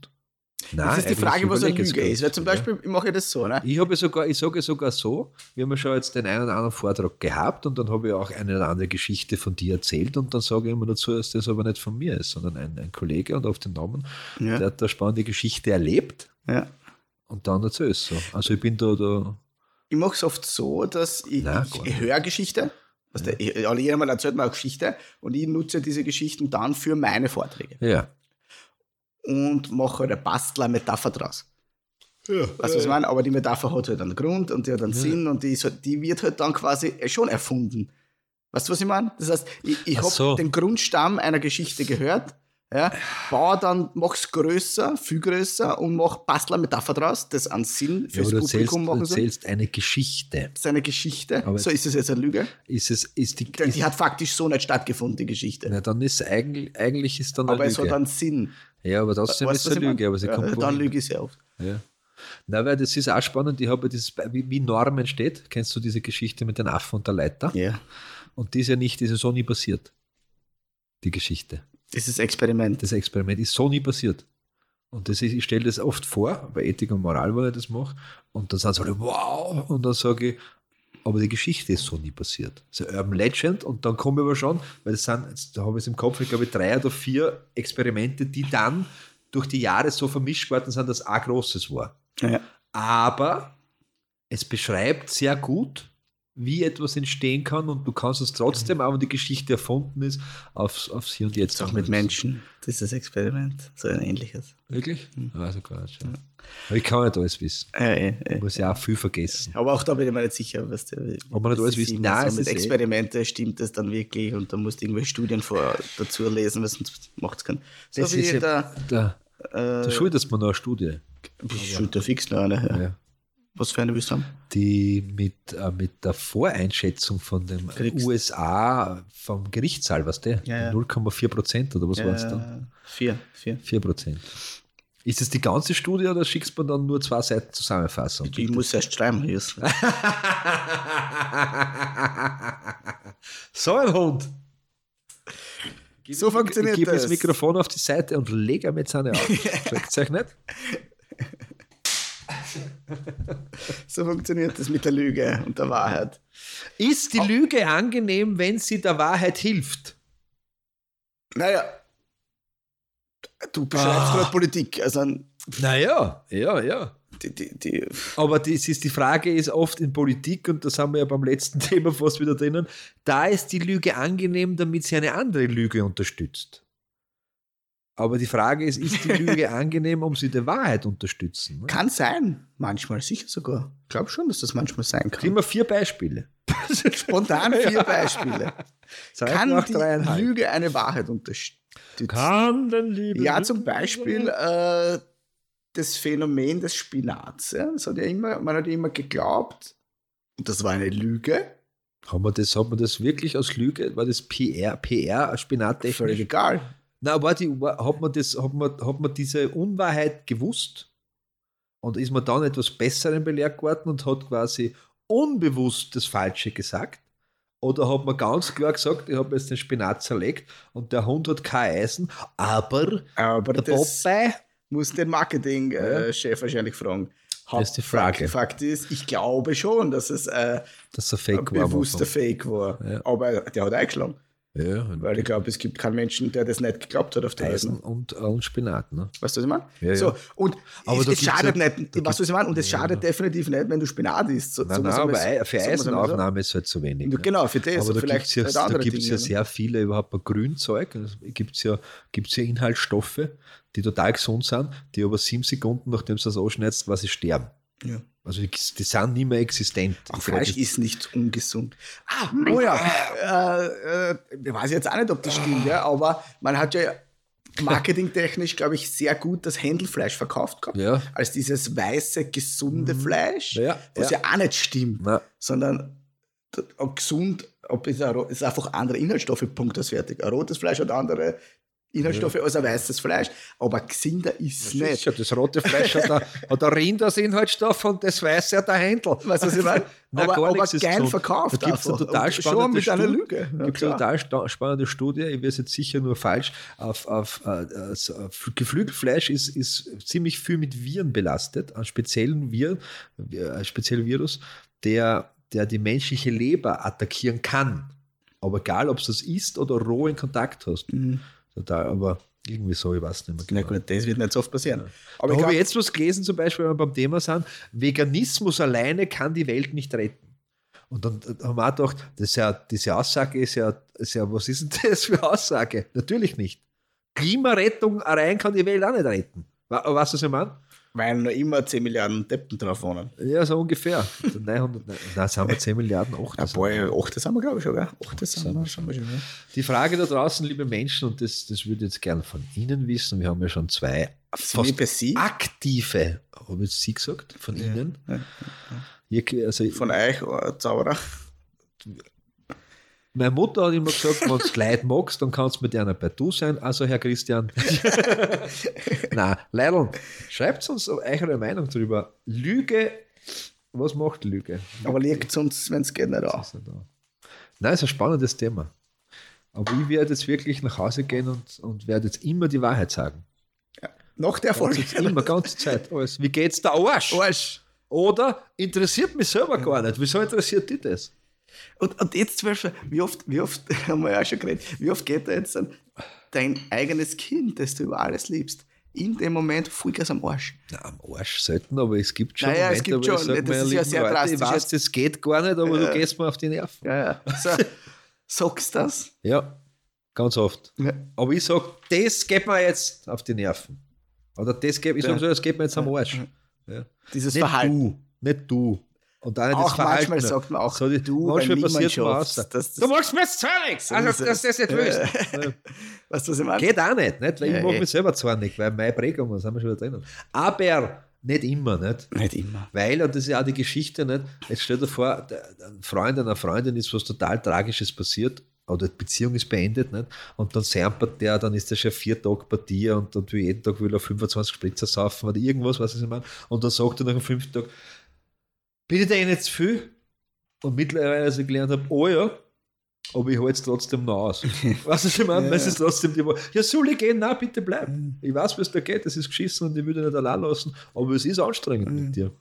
Nein, das ist die Frage, was eine Lüge ist. Weil zum Beispiel, ja. ich mache das so. Ne? Ich, habe sogar, ich sage sogar so, wir haben ja schon jetzt den einen oder anderen Vortrag gehabt und dann habe ich auch eine oder andere Geschichte von dir erzählt und dann sage ich immer dazu, dass das aber nicht von mir ist, sondern ein, ein Kollege und auf den Namen, ja. der hat eine spannende Geschichte erlebt ja. und dann erzähle es so. Also ich bin da. da ich mache es oft so, dass ich, Nein, ich, höre Geschichte. Ja. Der, jemand erzählt mir eine Geschichte und ich nutze diese Geschichten dann für meine Vorträge. Ja und mache halt eine Bastler-Metapher draus. Ja, weißt du, was ich meine? Aber die Metapher hat halt einen Grund und die hat einen ja. Sinn und die, halt, die, wird halt dann quasi schon erfunden. Weißt du, was ich meine? Das heißt, ich, ich habe so. den Grundstamm einer Geschichte gehört ja, baue dann, mach's größer, viel größer und mach Bastler Metapher draus, das an Sinn fürs ja, Publikum machen soll. Du erzählst eine Geschichte. Das ist eine Geschichte. Aber so ist es jetzt eine Lüge. Ist es, ist die, die, die hat faktisch so nicht stattgefunden, die Geschichte. Na, dann ist eigentlich, eigentlich ist dann eine aber Lüge. Aber es hat einen Sinn. Ja, aber trotzdem ist es eine Lüge. Aber sie ja, kommt dann lüge ich sehr oft. Ja. Na, weil das ist auch spannend. Ich habe dieses, wie, wie Norm entsteht. Kennst du diese Geschichte mit den Affen und der Leiter? Ja. Und die ist ja nicht, die ist ja so nie passiert. Die Geschichte. Dieses Experiment. Das Experiment ist so nie passiert. Und das ist, ich stelle das oft vor, bei Ethik und Moral, wenn ich das mache. Und dann sind sie alle, wow! Und dann sage ich, aber die Geschichte ist so nie passiert. Eine Urban Legend und dann komme ich aber schon, weil das sind, da habe ich es im Kopf, ich glaube, drei oder vier Experimente, die dann durch die Jahre so vermischt worden sind, dass ein großes war. Ja. Aber es beschreibt sehr gut, wie etwas entstehen kann und du kannst es trotzdem, auch wenn die Geschichte erfunden ist, aufs, aufs Hier und Jetzt. Auch mit Menschen, das ist das Experiment, so ein ähnliches. Wirklich? Mhm. Also gar nicht. Ja. Aber ich kann nicht alles wissen. Äh, äh, ich muss ja auch viel vergessen. Aber auch da bin ich mir nicht sicher, was der, Ob man nicht alles wissen Nein, so mit Experimente stimmt das dann wirklich und da musst du irgendwelche Studien vor, dazu lesen, was sonst macht es keinen. So das ist ja der, der, äh, da schuldest man noch eine Studie. Ich schulde fix noch eine. Ja. ja. Was für eine willst du haben? Die mit, äh, mit der Voreinschätzung von dem Kriegs USA vom Gerichtssaal, was der? Ja, ja. 0,4 Prozent oder was ja, war es dann? 4, 4. 4 Prozent. Ist das die ganze Studie oder schickst du dann nur zwei Seiten Zusammenfassung? Ich, ich muss erst schreiben, hier. [LAUGHS] so ein Hund. so funktioniert ich, ich das. Ich gebe das Mikrofon auf die Seite und lege mit seine auf. [LAUGHS] Schmeckt euch nicht? [LAUGHS] so funktioniert das mit der Lüge und der Wahrheit. Ist die Lüge angenehm, wenn sie der Wahrheit hilft? Naja, du beschreibst ah. gerade Politik. Also, naja, ja, ja. Die, die, die. Aber das ist, die Frage ist oft in Politik, und das haben wir ja beim letzten [LAUGHS] Thema fast wieder drinnen, da ist die Lüge angenehm, damit sie eine andere Lüge unterstützt. Aber die Frage ist, ist die Lüge [LAUGHS] angenehm, um sie der Wahrheit unterstützen? Ne? Kann sein, manchmal, sicher sogar. Ich glaube schon, dass das manchmal sein kann. Gib mir vier Beispiele. [LAUGHS] Spontan vier [LAUGHS] Beispiele. kann die Lüge eine Wahrheit unterstützen? Kann denn Liebe? Ja, zum Beispiel äh, das Phänomen des Spinats. Ja? Das hat ja immer, man hat ja immer geglaubt, das war eine Lüge. Haben wir das, hat man das wirklich aus Lüge? War das PR, PR Spinat Völlig egal. Na, war die, hat, man das, hat, man, hat man diese Unwahrheit gewusst und ist man dann etwas Besserem belehrt geworden und hat quasi unbewusst das Falsche gesagt? Oder hat man ganz klar gesagt, ich habe jetzt den Spinat zerlegt und der Hund hat kein Eisen, aber, aber der Popeye muss den Marketingchef äh, wahrscheinlich fragen. Das ist die Frage. Fakt, ist, ich glaube schon, dass es äh, dass er Fake ein bewusster war. Fake war. Ja. Aber der hat eingeschlagen. Ja, Weil ich glaube, es gibt keinen Menschen, der das nicht geglaubt hat auf der Eisen und, und Spinat. Ne? Weißt du, was ich meine? Ja, so, und Aber es, es schadet ja, nicht, weißt du, was ich meine? Und es schadet definitiv nicht, wenn du Spinat isst. So, nein, nein, aber es, für Eisenaufnahme ist es halt zu wenig. Ne? Genau, für das. Aber da gibt es ja, da gibt's ja sehr viele überhaupt ein Grünzeug. Also gibt es ja, gibt's ja Inhaltsstoffe, die total gesund sind, die aber sieben Sekunden, nachdem du es ausschneidest, quasi sterben. Ja. Also die, die, sind nicht mehr existent. Auch Fleisch ist nicht ungesund. Ah, oh ja, äh, äh, ich weiß jetzt auch nicht, ob das stimmt, ja, aber man hat ja marketingtechnisch, glaube ich, sehr gut das Händelfleisch verkauft gehabt. Ja. Als dieses weiße, gesunde mhm. Fleisch, ja, was ja. ja. auch nicht stimmt, ja. sondern gesund, ob es ist einfach andere Inhaltsstoffe, Punkt, das fertig. Ein rotes Fleisch hat andere Inhaltsstoffe ja. als ein weißes Fleisch. Aber gesünder ist es nicht. Ja, das rote Fleisch hat, ein, [LAUGHS] hat ein Rind als Inhaltsstoff und das weiße hat ein Händel. Weißt du, was ich meine? [LAUGHS] Nein, aber, aber geil gesund. verkauft. Da gibt es eine total spannende Studie. Eine Lüge. Ja, gibt eine total spannende Studie, ich weiß jetzt sicher nur falsch, auf, auf, äh, auf Geflügelfleisch ist, ist ziemlich viel mit Viren belastet, einen speziellen Viren, äh, einen speziellen Virus, der, der die menschliche Leber attackieren kann. Aber egal, ob du das isst oder roh in Kontakt hast. Mhm total, aber irgendwie so, ich weiß nicht mehr genau. Na gut, das wird nicht so oft passieren. Ja. Aber ich habe jetzt was gelesen, zum Beispiel, wenn wir beim Thema sind, Veganismus alleine kann die Welt nicht retten. Und dann haben wir auch gedacht, das ja, diese Aussage ist ja, ist ja, was ist denn das für Aussage? Natürlich nicht. Klimarettung allein kann die Welt auch nicht retten. Weißt du, was ich meine? Weil noch immer 10 Milliarden Deppen drauf wohnen. Ja, so ungefähr. 900, nein, sind wir 10 Milliarden, 8. Ja, boah, 8 sind wir, glaube ich, schon, gell? 8 sind wir schon. schon ja. Die Frage da draußen, liebe Menschen, und das, das würde ich jetzt gerne von Ihnen wissen, wir haben ja schon zwei fast aktive, habe ich Sie gesagt, von ja. Ihnen. Ja. Ja. Also, von euch, oh, Zauberer. Meine Mutter hat immer gesagt, wenn du Leute magst, dann kannst du mit einer bei du sein. Also, Herr Christian. [LAUGHS] Na, Leidl, schreibt uns eure Meinung darüber. Lüge, was macht Lüge? Aber liegt es uns, wenn es geht, nicht auch. Nein, ist ein spannendes Thema. Aber ich werde jetzt wirklich nach Hause gehen und, und werde jetzt immer die Wahrheit sagen. Ja. Nach der Folge. Immer, ganze Zeit. Alles. Wie geht's der Arsch? Arsch. Oder interessiert mich selber gar nicht. Wieso interessiert dich das? Und, und jetzt zum Beispiel, wie oft, wie oft, [LAUGHS] haben wir ja auch schon geredet, wie oft geht da jetzt dein eigenes Kind, das du über alles liebst, in dem Moment Vollgas am Arsch. Na, am Arsch selten, aber es gibt schon naja, Momente, es gibt schon. Sag, das ist ja sehr Leute, drastisch. Ich weiß, das geht gar nicht, aber ja. du gehst mir auf die Nerven. Ja, ja. So, sagst du das? Ja, ganz oft. Ja. Aber ich sage, das geht mir jetzt auf die Nerven. Oder das geht, ich sage so, das geht mir jetzt am Arsch. Ja. Dieses nicht Verhalten. Du, nicht du. Und dann auch das Verhalten. manchmal sagt man auch, so die, du, manchmal passiert schaffst, das, das, Du machst mir jetzt zornig, also dass das nicht willst. weißt du, was ich meine? Geht auch nicht, nicht? weil ja, ich mache mich selber zornig, weil meine Prägung, da sind wir schon wieder drinnen. Aber nicht immer, nicht? Nicht immer. Weil, und das ist ja auch die Geschichte, nicht? Jetzt stell dir vor, ein Freund einer Freundin ist was total Tragisches passiert oder die Beziehung ist beendet, nicht? Und dann sampert der, dann ist der schon vier Tage bei dir und, und jeden Tag will er 25 Spritzer saufen oder irgendwas, was ich meine. Und dann sagt er nach dem fünften Tag, bin ich da eh nicht zu viel? Und mittlerweile, als ich gelernt habe, oh ja, aber ich halte es trotzdem noch aus. [LAUGHS] weißt du, ich meine, ja. es ist trotzdem die Wahl. Ja, soll ich gehen? Nein, bitte bleib. Mhm. Ich weiß, es da geht, es ist geschissen und ich würde nicht allein lassen, aber es ist anstrengend mhm. mit dir.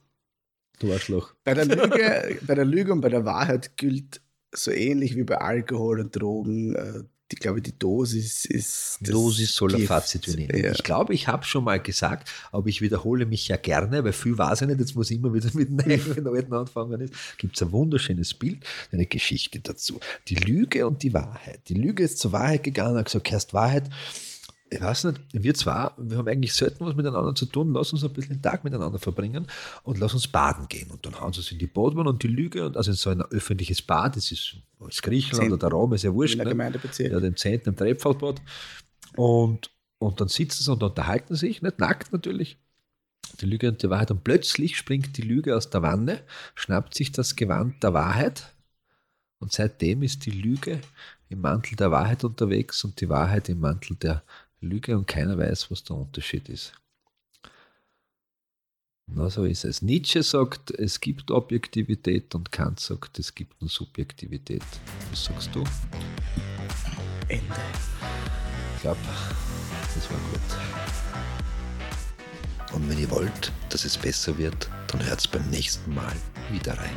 Du Arschloch. Bei der, [LAUGHS] Lüge, bei der Lüge und bei der Wahrheit gilt so ähnlich wie bei Alkohol und Drogen die glaube, die Dosis ist. Dosis soll ein Fazit nehmen. Ja. Ich glaube, ich habe schon mal gesagt, aber ich wiederhole mich ja gerne, weil viel weiß ich nicht, jetzt muss ich immer wieder [LAUGHS] mit den [LAUGHS] alten anfangen. Gibt es ein wunderschönes Bild, eine Geschichte dazu. Die Lüge und die Wahrheit. Die Lüge ist zur Wahrheit gegangen, hat gesagt, erst Wahrheit ich weiß nicht, wir zwei, wir haben eigentlich selten was miteinander zu tun, lass uns ein bisschen den Tag miteinander verbringen und lass uns baden gehen. Und dann hauen sie uns in die Badwanne und die Lüge, und also in so ein öffentliches Bad, das ist, ist Griechenland oder der Raum, ist ja wurscht. In der ne? Gemeindebezirk. Ja, dem 10. im Trepfeldbad. Und, und dann sitzen sie und unterhalten sich, nicht nackt natürlich. Die Lüge und die Wahrheit. Und plötzlich springt die Lüge aus der Wanne, schnappt sich das Gewand der Wahrheit. Und seitdem ist die Lüge im Mantel der Wahrheit unterwegs und die Wahrheit im Mantel der Lüge und keiner weiß, was der Unterschied ist. Na, so ist es. Nietzsche sagt, es gibt Objektivität und Kant sagt, es gibt nur Subjektivität. Was sagst du? Ende. Ich glaube, das war gut. Und wenn ihr wollt, dass es besser wird, dann hört es beim nächsten Mal wieder rein.